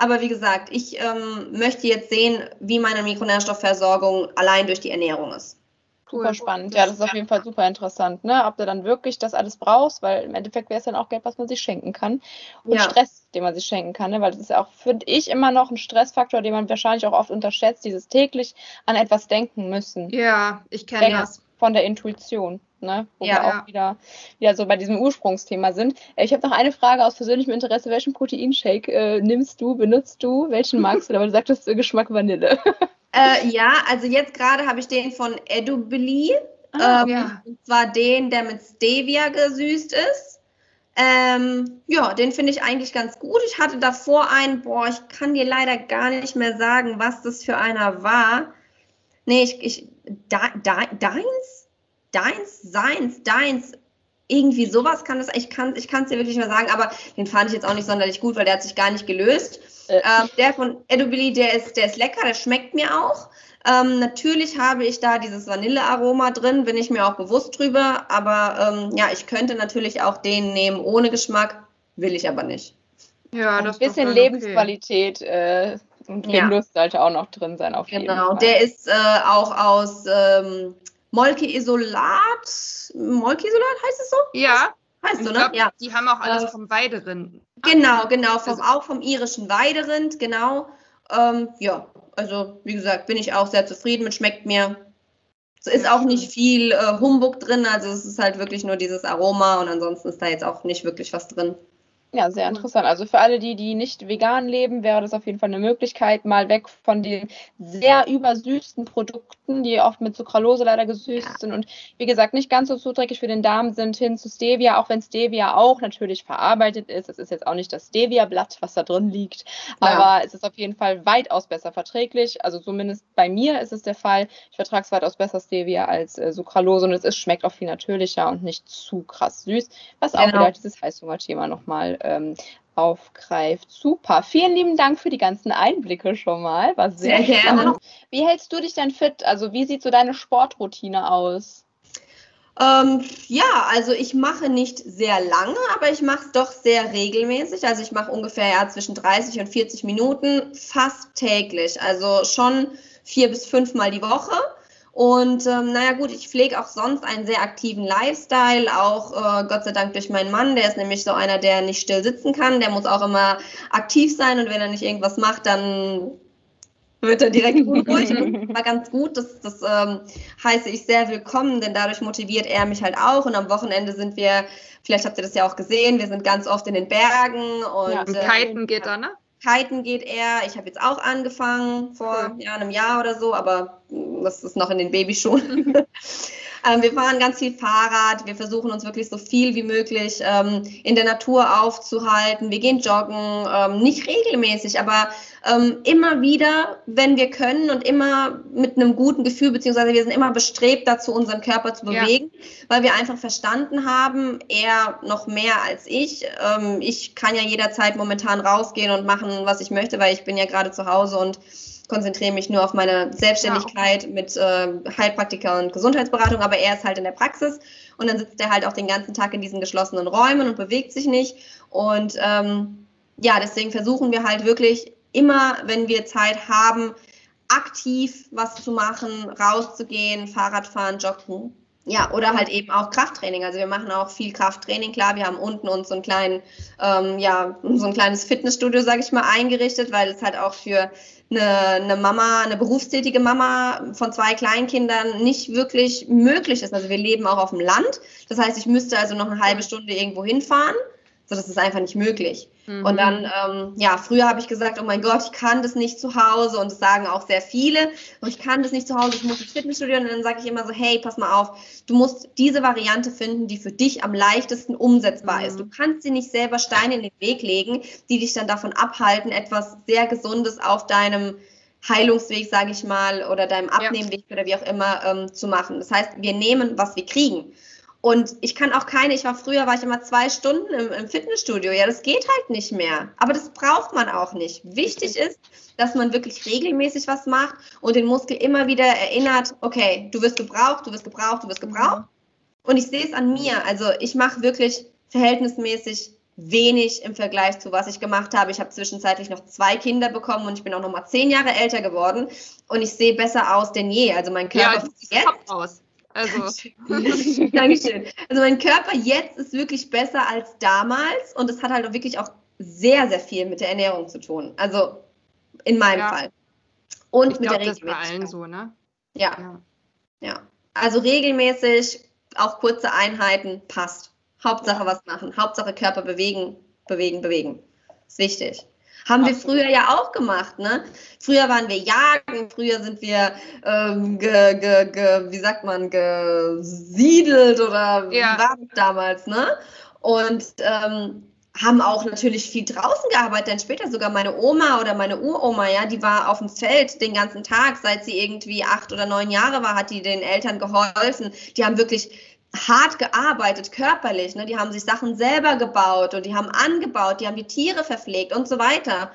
S3: Aber wie gesagt, ich ähm, möchte jetzt sehen, wie meine Mikronährstoffversorgung allein durch die Ernährung ist.
S2: Cool. Super spannend. Ja, das ist auf jeden Fall super interessant, ne? Ob du dann wirklich das alles brauchst, weil im Endeffekt wäre es dann auch Geld, was man sich schenken kann. Und ja. Stress, den man sich schenken kann, ne? Weil das ist ja auch, finde ich, immer noch ein Stressfaktor, den man wahrscheinlich auch oft unterschätzt, dieses täglich an etwas denken müssen.
S3: Ja, ich kenne das.
S2: Von der Intuition ne? wo ja, wir auch ja. wieder, wieder so bei diesem Ursprungsthema sind. Äh, ich habe noch eine Frage aus persönlichem Interesse. Welchen Proteinshake äh, nimmst du, benutzt du? Welchen magst du? Aber du sagtest Geschmack Vanille.
S3: Äh, ja, also jetzt gerade habe ich den von Edubili. Ah, ähm, ja. Und zwar den, der mit Stevia gesüßt ist. Ähm, ja, den finde ich eigentlich ganz gut. Ich hatte davor einen, boah, ich kann dir leider gar nicht mehr sagen, was das für einer war. Nee, ich, ich da, da, deins? Deins, seins, deins, irgendwie sowas kann das, ich kann ich es dir wirklich mal sagen, aber den fand ich jetzt auch nicht sonderlich gut, weil der hat sich gar nicht gelöst. Äh. Ähm, der von Edubili, der ist, der ist lecker, der schmeckt mir auch. Ähm, natürlich habe ich da dieses Vanillearoma drin, bin ich mir auch bewusst drüber, aber ähm, ja, ich könnte natürlich auch den nehmen ohne Geschmack, will ich aber nicht.
S2: Ja, Ein bisschen Lebensqualität äh, und ja. sollte auch noch drin sein, auf
S3: genau. jeden Fall. Genau, der ist äh, auch aus ähm, Molke-Isolat. Molke-Isolat heißt es so?
S1: Ja. Heißt du, ne? Glaub, ja. Die haben auch alles äh, vom Weiderind.
S3: Genau, genau, vom, also. auch vom irischen Weiderind, genau. Ähm, ja, also wie gesagt, bin ich auch sehr zufrieden mit, schmeckt mir. Es ist auch nicht viel äh, Humbug drin, also es ist halt wirklich nur dieses Aroma und ansonsten ist da jetzt auch nicht wirklich was drin.
S2: Ja, sehr interessant. Also für alle die, die nicht vegan leben, wäre das auf jeden Fall eine Möglichkeit, mal weg von den sehr übersüßten Produkten, die oft mit Sucralose leider gesüßt ja. sind und wie gesagt nicht ganz so zuträglich für den Darm sind, hin zu Stevia, auch wenn Stevia auch natürlich verarbeitet ist. Es ist jetzt auch nicht das Stevia-Blatt, was da drin liegt, ja. aber es ist auf jeden Fall weitaus besser verträglich. Also zumindest bei mir ist es der Fall. Ich vertrage es weitaus besser Stevia als äh, Sucralose und es ist, schmeckt auch viel natürlicher und nicht zu krass süß, was auch genau. wieder dieses Heißhunger-Thema nochmal ähm, aufgreift. Super. Vielen lieben Dank für die ganzen Einblicke schon mal. War sehr, sehr gerne. Wie hältst du dich denn fit? Also wie sieht so deine Sportroutine aus?
S3: Ähm, ja, also ich mache nicht sehr lange, aber ich mache es doch sehr regelmäßig. Also ich mache ungefähr ja, zwischen 30 und 40 Minuten fast täglich. Also schon vier bis fünfmal die Woche. Und ähm, naja gut, ich pflege auch sonst einen sehr aktiven Lifestyle, auch äh, Gott sei Dank durch meinen Mann, der ist nämlich so einer, der nicht still sitzen kann, der muss auch immer aktiv sein und wenn er nicht irgendwas macht, dann wird er direkt unruhig. war ganz gut, das, das ähm, heiße ich sehr willkommen, denn dadurch motiviert er mich halt auch und am Wochenende sind wir, vielleicht habt ihr das ja auch gesehen, wir sind ganz oft in den Bergen und... Ja,
S1: äh, Kiten geht da, ne?
S3: Kiten geht er. Ich habe jetzt auch angefangen vor ja, einem Jahr oder so, aber das ist noch in den Babyschuhen. ähm, wir fahren ganz viel Fahrrad. Wir versuchen uns wirklich so viel wie möglich ähm, in der Natur aufzuhalten. Wir gehen joggen, ähm, nicht regelmäßig, aber ähm, immer wieder, wenn wir können und immer mit einem guten Gefühl, beziehungsweise wir sind immer bestrebt dazu, unseren Körper zu bewegen, ja. weil wir einfach verstanden haben, er noch mehr als ich. Ähm, ich kann ja jederzeit momentan rausgehen und machen, was ich möchte, weil ich bin ja gerade zu Hause und konzentriere mich nur auf meine Selbstständigkeit ja, okay. mit äh, Heilpraktiker und Gesundheitsberatung, aber er ist halt in der Praxis und dann sitzt er halt auch den ganzen Tag in diesen geschlossenen Räumen und bewegt sich nicht. Und ähm, ja, deswegen versuchen wir halt wirklich immer, wenn wir Zeit haben, aktiv was zu machen, rauszugehen, Fahrradfahren, joggen. Ja, oder halt eben auch Krafttraining. Also wir machen auch viel Krafttraining. Klar, wir haben unten uns so einen kleinen, ähm, ja, so ein kleines Fitnessstudio, sage ich mal, eingerichtet, weil es halt auch für eine, eine Mama, eine berufstätige Mama von zwei Kleinkindern nicht wirklich möglich ist. Also wir leben auch auf dem Land. Das heißt, ich müsste also noch eine halbe Stunde irgendwo hinfahren. So, das ist einfach nicht möglich. Mhm. Und dann, ähm, ja, früher habe ich gesagt, oh mein Gott, ich kann das nicht zu Hause und das sagen auch sehr viele. Und ich kann das nicht zu Hause, ich muss ins Fitnessstudio und dann sage ich immer so, hey, pass mal auf, du musst diese Variante finden, die für dich am leichtesten umsetzbar mhm. ist. Du kannst sie nicht selber Steine in den Weg legen, die dich dann davon abhalten, etwas sehr Gesundes auf deinem Heilungsweg, sage ich mal, oder deinem Abnehmweg ja. oder wie auch immer ähm, zu machen. Das heißt, wir nehmen, was wir kriegen. Und ich kann auch keine, ich war früher, war ich immer zwei Stunden im, im, Fitnessstudio. Ja, das geht halt nicht mehr. Aber das braucht man auch nicht. Wichtig ist, dass man wirklich regelmäßig was macht und den Muskel immer wieder erinnert, okay, du wirst gebraucht, du wirst gebraucht, du wirst gebraucht. Und ich sehe es an mir. Also ich mache wirklich verhältnismäßig wenig im Vergleich zu was ich gemacht habe. Ich habe zwischenzeitlich noch zwei Kinder bekommen und ich bin auch noch mal zehn Jahre älter geworden und ich sehe besser aus denn je. Also mein Körper
S1: ja, jetzt aus. Also.
S3: Dankeschön. Also mein Körper jetzt ist wirklich besser als damals und es hat halt auch wirklich auch sehr, sehr viel mit der Ernährung zu tun. Also in meinem ja. Fall. Und ich mit glaub, der Regelmäßigkeit.
S1: Das bei allen so, ne?
S3: Ja. ja. Ja. Also regelmäßig, auch kurze Einheiten, passt. Hauptsache was machen. Hauptsache Körper bewegen, bewegen, bewegen. Ist wichtig. Haben wir früher ja auch gemacht, ne? Früher waren wir jagen, früher sind wir, ähm, ge, ge, ge, wie sagt man, gesiedelt oder ja. wie war das damals, ne? Und ähm, haben auch natürlich viel draußen gearbeitet, dann später sogar meine Oma oder meine Uroma, ja, die war auf dem Feld den ganzen Tag, seit sie irgendwie acht oder neun Jahre war, hat die den Eltern geholfen. Die haben wirklich hart gearbeitet, körperlich. Ne? Die haben sich Sachen selber gebaut und die haben angebaut, die haben die Tiere verpflegt und so weiter.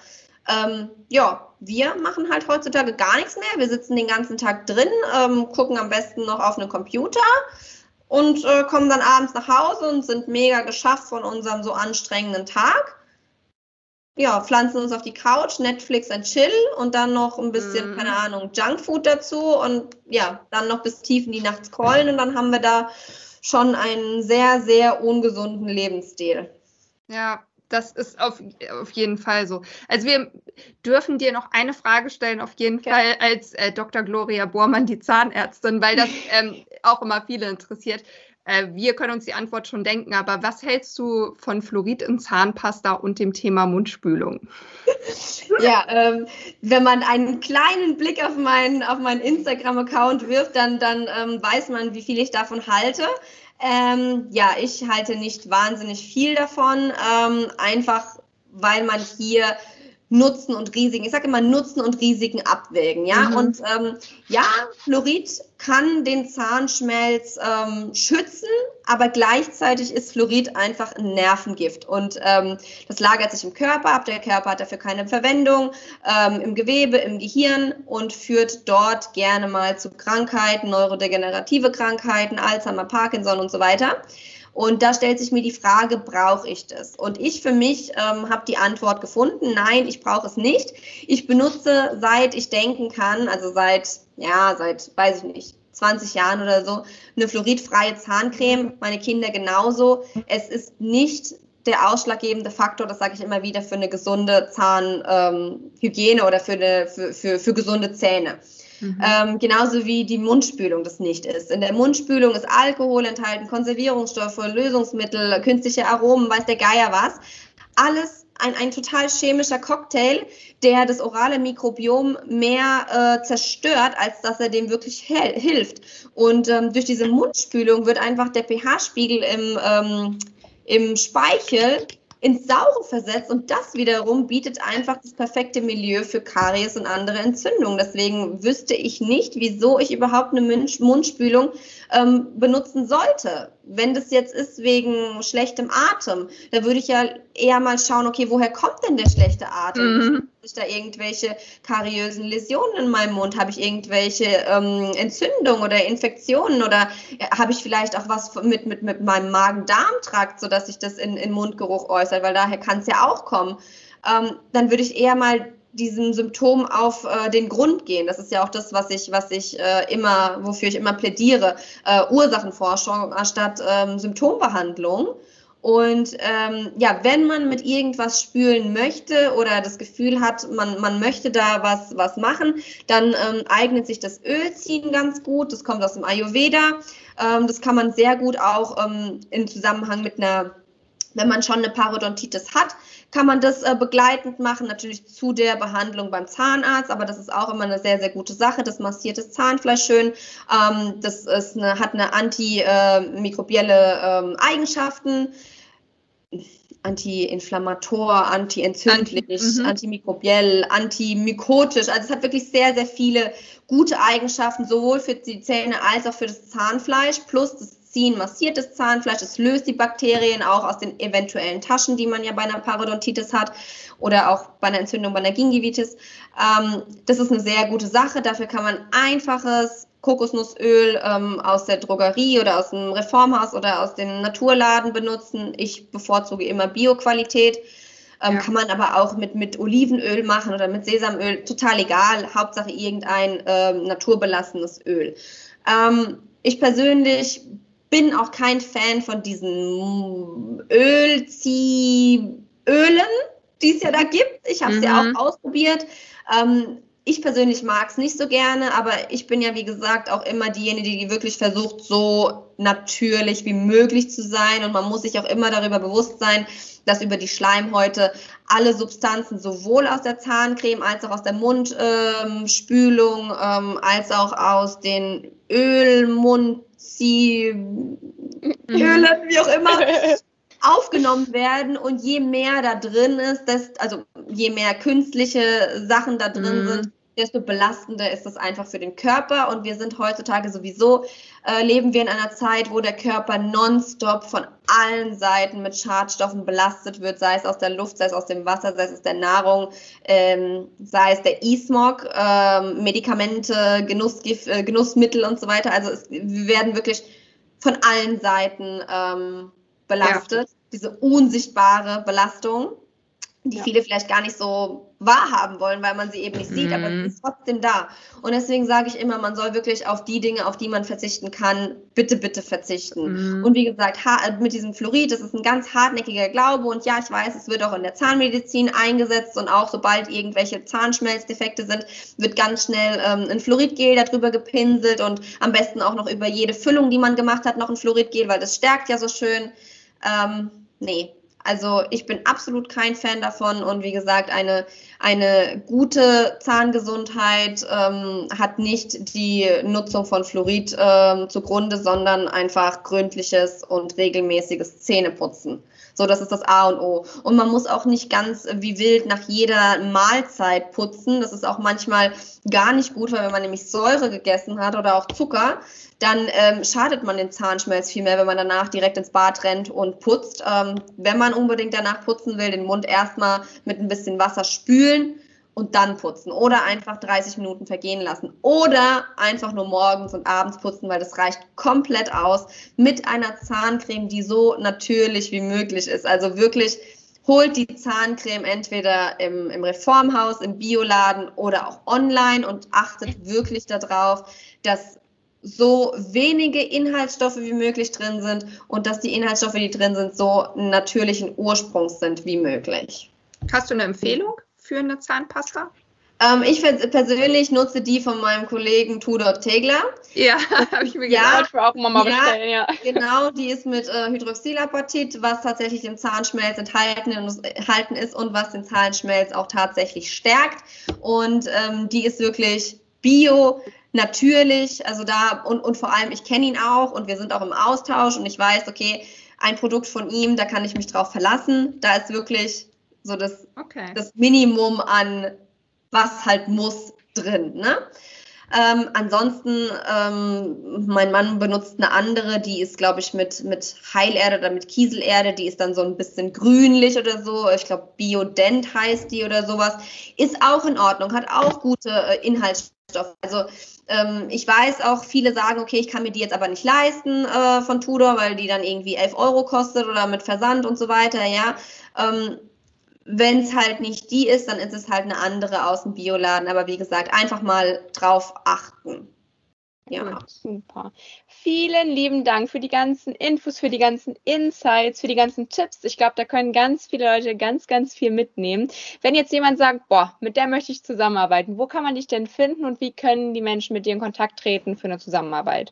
S3: Ähm, ja, wir machen halt heutzutage gar nichts mehr. Wir sitzen den ganzen Tag drin, ähm, gucken am besten noch auf einen Computer und äh, kommen dann abends nach Hause und sind mega geschafft von unserem so anstrengenden Tag. ja, pflanzen uns auf die Couch, Netflix und Chill und dann noch ein bisschen, mm. keine Ahnung, Junkfood dazu und ja, dann noch bis tief in die Nacht callen und dann haben wir da schon einen sehr, sehr ungesunden Lebensstil.
S1: Ja, das ist auf, auf jeden Fall so. Also wir dürfen dir noch eine Frage stellen, auf jeden okay. Fall als äh, Dr. Gloria Bormann, die Zahnärztin, weil das ähm, auch immer viele interessiert. Äh, wir können uns die Antwort schon denken, aber was hältst du von Fluorid in Zahnpasta und dem Thema Mundspülung?
S3: Ja, ähm, wenn man einen kleinen Blick auf meinen, auf meinen Instagram-Account wirft, dann, dann ähm, weiß man, wie viel ich davon halte. Ähm, ja, ich halte nicht wahnsinnig viel davon, ähm, einfach weil man hier Nutzen und Risiken, ich sage immer Nutzen und Risiken abwägen, ja. Mhm. Und ähm, ja, Fluorid kann den Zahnschmelz ähm, schützen, aber gleichzeitig ist Fluorid einfach ein Nervengift und ähm, das lagert sich im Körper ab. Der Körper hat dafür keine Verwendung ähm, im Gewebe, im Gehirn und führt dort gerne mal zu Krankheiten, neurodegenerative Krankheiten, Alzheimer, Parkinson und so weiter. Und da stellt sich mir die Frage, brauche ich das? Und ich für mich ähm, habe die Antwort gefunden, nein, ich brauche es nicht. Ich benutze seit ich denken kann, also seit, ja, seit, weiß ich nicht, 20 Jahren oder so, eine fluoridfreie Zahncreme, meine Kinder genauso. Es ist nicht der ausschlaggebende Faktor, das sage ich immer wieder, für eine gesunde Zahnhygiene ähm, oder für, eine, für, für, für gesunde Zähne. Mhm. Ähm, genauso wie die Mundspülung das nicht ist. In der Mundspülung ist Alkohol enthalten, Konservierungsstoffe, Lösungsmittel, künstliche Aromen, weiß der Geier was. Alles ein, ein total chemischer Cocktail, der das orale Mikrobiom mehr äh, zerstört, als dass er dem wirklich hilft. Und ähm, durch diese Mundspülung wird einfach der pH-Spiegel im, ähm, im Speichel ins Saure versetzt und das wiederum bietet einfach das perfekte Milieu für Karies und andere Entzündungen. Deswegen wüsste ich nicht, wieso ich überhaupt eine Mundspülung ähm, benutzen sollte. Wenn das jetzt ist wegen schlechtem Atem, da würde ich ja eher mal schauen, okay, woher kommt denn der schlechte Atem? Mhm. Habe ich da irgendwelche kariösen Läsionen in meinem Mund? Habe ich irgendwelche ähm, Entzündungen oder Infektionen? Oder äh, habe ich vielleicht auch was mit, mit, mit meinem Magen-Darm-Trakt, sodass sich das in, in Mundgeruch äußert? Weil daher kann es ja auch kommen. Ähm, dann würde ich eher mal diesem Symptom auf äh, den Grund gehen. Das ist ja auch das, was ich, was ich äh, immer, wofür ich immer plädiere. Äh, Ursachenforschung anstatt ähm, Symptombehandlung. Und ähm, ja, wenn man mit irgendwas spülen möchte oder das Gefühl hat, man, man möchte da was, was machen, dann ähm, eignet sich das Ölziehen ganz gut. Das kommt aus dem Ayurveda. Ähm, das kann man sehr gut auch ähm, im Zusammenhang mit einer wenn man schon eine Parodontitis hat, kann man das äh, begleitend machen, natürlich zu der Behandlung beim Zahnarzt, aber das ist auch immer eine sehr, sehr gute Sache. Das massiert das Zahnfleisch schön. Ähm, das ist eine, hat eine antimikrobielle ähm, Eigenschaften. Anti-inflammator, anti-entzündlich, Anti, mhm. antimikrobiell, antimykotisch. Also es hat wirklich sehr, sehr viele gute Eigenschaften, sowohl für die Zähne als auch für das Zahnfleisch. Plus das ziehen massiertes Zahnfleisch, es löst die Bakterien auch aus den eventuellen Taschen, die man ja bei einer Parodontitis hat oder auch bei einer Entzündung bei einer Gingivitis. Ähm, das ist eine sehr gute Sache. Dafür kann man einfaches Kokosnussöl ähm, aus der Drogerie oder aus dem Reformhaus oder aus dem Naturladen benutzen. Ich bevorzuge immer Bioqualität. Ähm, ja. Kann man aber auch mit, mit Olivenöl machen oder mit Sesamöl, total egal. Hauptsache irgendein ähm, naturbelassenes Öl. Ähm, ich persönlich bin auch kein Fan von diesen Ölziehölen, die es ja da gibt. Ich habe mhm. sie auch ausprobiert. Ähm, ich persönlich mag es nicht so gerne, aber ich bin ja, wie gesagt, auch immer diejenige, die wirklich versucht, so natürlich wie möglich zu sein. Und man muss sich auch immer darüber bewusst sein, dass über die Schleimhäute alle Substanzen sowohl aus der Zahncreme als auch aus der Mundspülung ähm, ähm, als auch aus den Ölmundziehöhlen, mhm. wie auch immer, aufgenommen werden und je mehr da drin ist, desto, also je mehr künstliche Sachen da drin mhm. sind, desto belastender ist das einfach für den Körper. Und wir sind heutzutage sowieso, äh, leben wir in einer Zeit, wo der Körper nonstop von allen Seiten mit Schadstoffen belastet wird, sei es aus der Luft, sei es aus dem Wasser, sei es aus der Nahrung, ähm, sei es der E-Smog, ähm, Medikamente, Genussgif äh, Genussmittel und so weiter. Also es, wir werden wirklich von allen Seiten ähm, belastet, ja. diese unsichtbare Belastung. die ja. viele vielleicht gar nicht so wahrhaben wollen, weil man sie eben nicht sieht, mm. aber sie mhm. ist trotzdem da. Und deswegen sage ich immer, man soll wirklich auf die Dinge, auf die man verzichten kann, bitte, bitte verzichten. Mm. Und wie gesagt, mit diesem Fluorid, das ist ein ganz hartnäckiger Glaube und ja, ich weiß, es wird auch in der Zahnmedizin eingesetzt und auch sobald irgendwelche Zahnschmelzdefekte sind, wird ganz schnell ähm, ein Fluoridgel darüber gepinselt und am besten auch noch über jede Füllung, die man gemacht hat, noch ein Fluoridgel, weil das stärkt ja so schön. Ähm, nee, also ich bin absolut kein Fan davon und wie gesagt, eine, eine gute Zahngesundheit ähm, hat nicht die Nutzung von Fluorid ähm, zugrunde, sondern einfach gründliches und regelmäßiges Zähneputzen. So, das ist das A und O. Und man muss auch nicht ganz wie wild nach jeder Mahlzeit putzen. Das ist auch manchmal gar nicht gut, weil wenn man nämlich Säure gegessen hat oder auch Zucker, dann ähm, schadet man den Zahnschmelz viel mehr, wenn man danach direkt ins Bad rennt und putzt. Ähm, wenn man unbedingt danach putzen will, den Mund erstmal mit ein bisschen Wasser spülen und dann putzen oder einfach 30 Minuten vergehen lassen oder einfach nur morgens und abends putzen, weil das reicht komplett aus mit einer Zahncreme, die so natürlich wie möglich ist. Also wirklich holt die Zahncreme entweder im, im Reformhaus, im Bioladen oder auch online und achtet wirklich darauf, dass so wenige Inhaltsstoffe wie möglich drin sind und dass die Inhaltsstoffe, die drin sind, so natürlichen Ursprungs sind wie möglich.
S1: Hast du eine Empfehlung für eine Zahnpasta?
S3: Ähm, ich persönlich nutze die von meinem Kollegen Tudor Tegler.
S1: Ja, habe ich mir ja, gedacht, auch mal
S3: ja, bestellen, ja. Genau, die ist mit äh, Hydroxylapatit, was tatsächlich den Zahnschmelz enthalten, enthalten ist und was den Zahnschmelz auch tatsächlich stärkt. Und ähm, die ist wirklich bio, natürlich, also da und, und vor allem, ich kenne ihn auch und wir sind auch im Austausch und ich weiß, okay, ein Produkt von ihm, da kann ich mich drauf verlassen. Da ist wirklich so das, okay. das Minimum an was halt muss drin. Ne? Ähm, ansonsten, ähm, mein Mann benutzt eine andere, die ist, glaube ich, mit, mit Heilerde oder mit Kieselerde, die ist dann so ein bisschen grünlich oder so. Ich glaube, Biodent heißt die oder sowas. Ist auch in Ordnung, hat auch gute äh, Inhaltsstoffe. Also ähm, ich weiß auch, viele sagen, okay, ich kann mir die jetzt aber nicht leisten äh, von Tudor, weil die dann irgendwie 11 Euro kostet oder mit Versand und so weiter, ja. Wenn es halt nicht die ist, dann ist es halt eine andere aus dem Bioladen. Aber wie gesagt, einfach mal drauf achten.
S2: Ja. super. Vielen lieben Dank für die ganzen Infos, für die ganzen Insights, für die ganzen Tipps. Ich glaube, da können ganz viele Leute ganz, ganz viel mitnehmen. Wenn jetzt jemand sagt, boah, mit der möchte ich zusammenarbeiten, wo kann man dich denn finden und wie können die Menschen mit dir in Kontakt treten für eine Zusammenarbeit?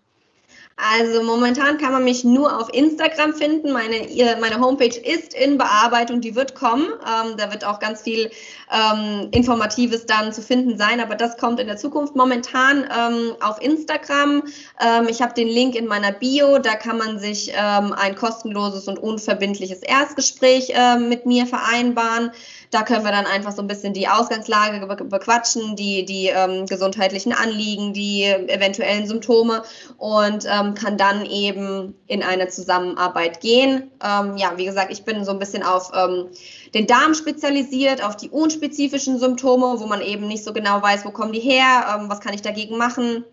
S3: Also momentan kann man mich nur auf Instagram finden. Meine, meine Homepage ist in Bearbeitung, die wird kommen. Ähm, da wird auch ganz viel ähm, Informatives dann zu finden sein, aber das kommt in der Zukunft. Momentan ähm, auf Instagram. Ähm, ich habe den Link in meiner Bio, da kann man sich ähm, ein kostenloses und unverbindliches Erstgespräch äh, mit mir vereinbaren. Da können wir dann einfach so ein bisschen die Ausgangslage bequatschen, die, die ähm, gesundheitlichen Anliegen, die eventuellen Symptome und ähm, kann dann eben in eine Zusammenarbeit gehen. Ähm, ja, wie gesagt, ich bin so ein bisschen auf ähm, den Darm spezialisiert, auf die unspezifischen Symptome, wo man eben nicht so genau weiß, wo kommen die her, ähm, was kann ich dagegen machen.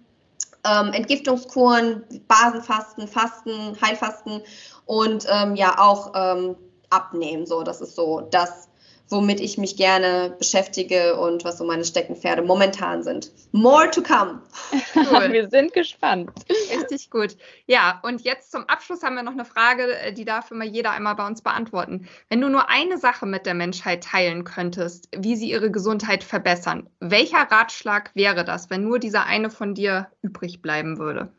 S3: Ähm, Entgiftungskuren, Basenfasten, Fasten, Heilfasten und ähm, ja auch abnehmen. So, das ist so das, womit ich mich gerne beschäftige und was so meine Steckenpferde momentan sind. More to come.
S2: Cool. wir sind gespannt.
S1: Richtig gut. Ja, und jetzt zum Abschluss haben wir noch eine Frage, äh, die darf immer jeder einmal bei uns beantworten. Wenn du nur eine Sache mit der Menschheit teilen könntest, wie sie ihre Gesundheit verbessern, welcher Ratschlag wäre das, wenn nur dieser eine von dir übrig bleiben würde?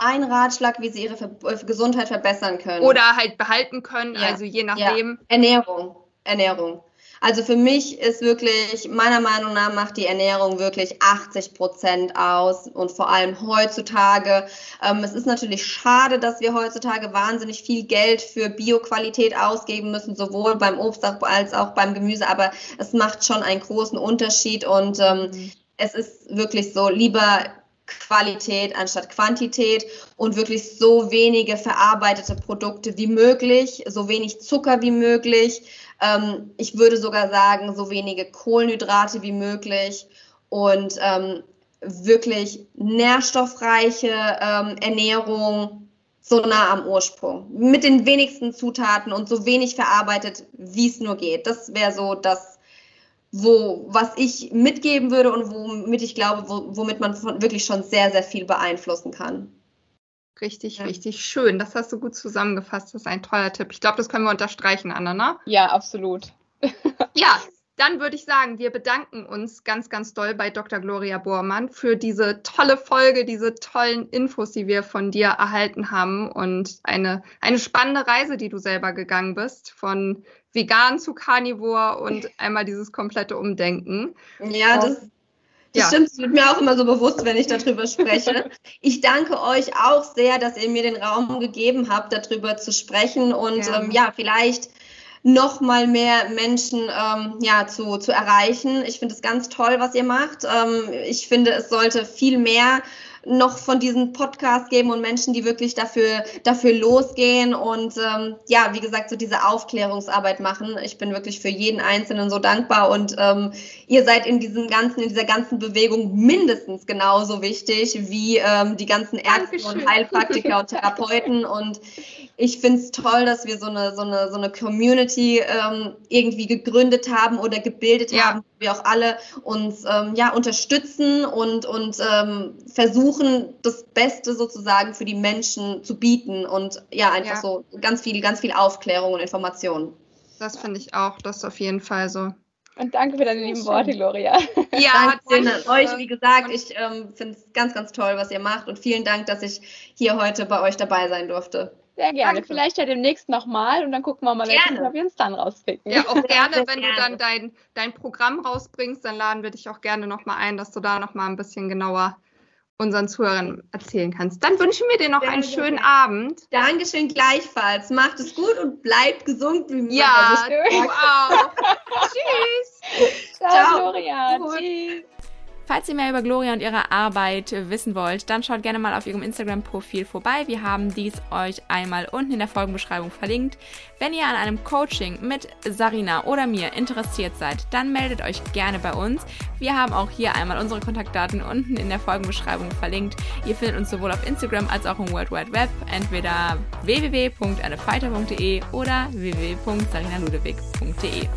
S3: ein Ratschlag, wie sie ihre Ver Gesundheit verbessern können.
S1: Oder halt behalten können, ja. also je nachdem.
S3: Ja. Ernährung. Ernährung. Also für mich ist wirklich, meiner Meinung nach macht die Ernährung wirklich 80 Prozent aus und vor allem heutzutage. Ähm, es ist natürlich schade, dass wir heutzutage wahnsinnig viel Geld für Bioqualität ausgeben müssen, sowohl beim Obst als auch beim Gemüse, aber es macht schon einen großen Unterschied und ähm, mhm. es ist wirklich so, lieber Qualität anstatt Quantität und wirklich so wenige verarbeitete Produkte wie möglich, so wenig Zucker wie möglich. Ähm, ich würde sogar sagen, so wenige Kohlenhydrate wie möglich und ähm, wirklich nährstoffreiche ähm, Ernährung so nah am Ursprung. Mit den wenigsten Zutaten und so wenig verarbeitet, wie es nur geht. Das wäre so das, wo, was ich mitgeben würde und womit ich glaube, wo, womit man wirklich schon sehr, sehr viel beeinflussen kann.
S1: Richtig, ja. richtig schön. Das hast du gut zusammengefasst. Das ist ein toller Tipp. Ich glaube, das können wir unterstreichen, Anna, ne?
S2: Ja, absolut.
S1: ja, dann würde ich sagen, wir bedanken uns ganz, ganz doll bei Dr. Gloria Bormann für diese tolle Folge, diese tollen Infos, die wir von dir erhalten haben und eine, eine spannende Reise, die du selber gegangen bist, von vegan zu Carnivore und einmal dieses komplette Umdenken.
S3: Ja, das, das ja. stimmt, es wird mir auch immer so bewusst, wenn ich darüber spreche. Ich danke euch auch sehr, dass ihr mir den Raum gegeben habt, darüber zu sprechen und ja, ähm, ja vielleicht noch mal mehr Menschen ähm, ja, zu, zu erreichen. Ich finde es ganz toll, was ihr macht. Ähm, ich finde, es sollte viel mehr noch von diesen Podcasts geben und Menschen, die wirklich dafür, dafür losgehen und ähm, ja, wie gesagt, so diese Aufklärungsarbeit machen. Ich bin wirklich für jeden Einzelnen so dankbar und ähm, ihr seid in diesem ganzen, in dieser ganzen Bewegung mindestens genauso wichtig wie ähm, die ganzen Ärzte Dankeschön. und Heilpraktiker und Therapeuten und ich finde es toll, dass wir so eine, so eine, so eine Community ähm, irgendwie gegründet haben oder gebildet ja. haben, wir auch alle uns ähm, ja, unterstützen und, und ähm, versuchen, das Beste sozusagen für die Menschen zu bieten und ja, einfach ja. so ganz viel, ganz viel Aufklärung und Informationen.
S1: Das finde ich auch, das ist auf jeden Fall so.
S2: Und danke für deine lieben Worte, Gloria.
S3: Ja, danke an euch. Wie gesagt, ich ähm, finde es ganz, ganz toll, was ihr macht. Und vielen Dank, dass ich hier heute bei euch dabei sein durfte.
S2: Sehr gerne. Danke. Vielleicht ja demnächst nochmal und dann gucken wir mal, welches wir uns dann rauspicken.
S1: Ja, auch gerne, wenn gerne. du dann dein, dein Programm rausbringst, dann laden wir dich auch gerne nochmal ein, dass du da nochmal ein bisschen genauer unseren Zuhörern erzählen kannst. Dann wünschen wir dir noch sehr, einen schönen Abend.
S3: Dankeschön gleichfalls. Macht es gut und bleibt gesund wie mir.
S1: Ja, du auch. Tschüss.
S2: Ciao, Ciao. Gloria. Tschüss. Falls ihr mehr über Gloria und ihre Arbeit wissen wollt, dann schaut gerne mal auf ihrem Instagram-Profil vorbei. Wir haben dies euch einmal unten in der Folgenbeschreibung verlinkt. Wenn ihr an einem Coaching mit Sarina oder mir interessiert seid, dann meldet euch gerne bei uns. Wir haben auch hier einmal unsere Kontaktdaten unten in der Folgenbeschreibung verlinkt. Ihr findet uns sowohl auf Instagram als auch im World Wide Web, entweder www.annefighter.de oder www.sarinaludewig.de.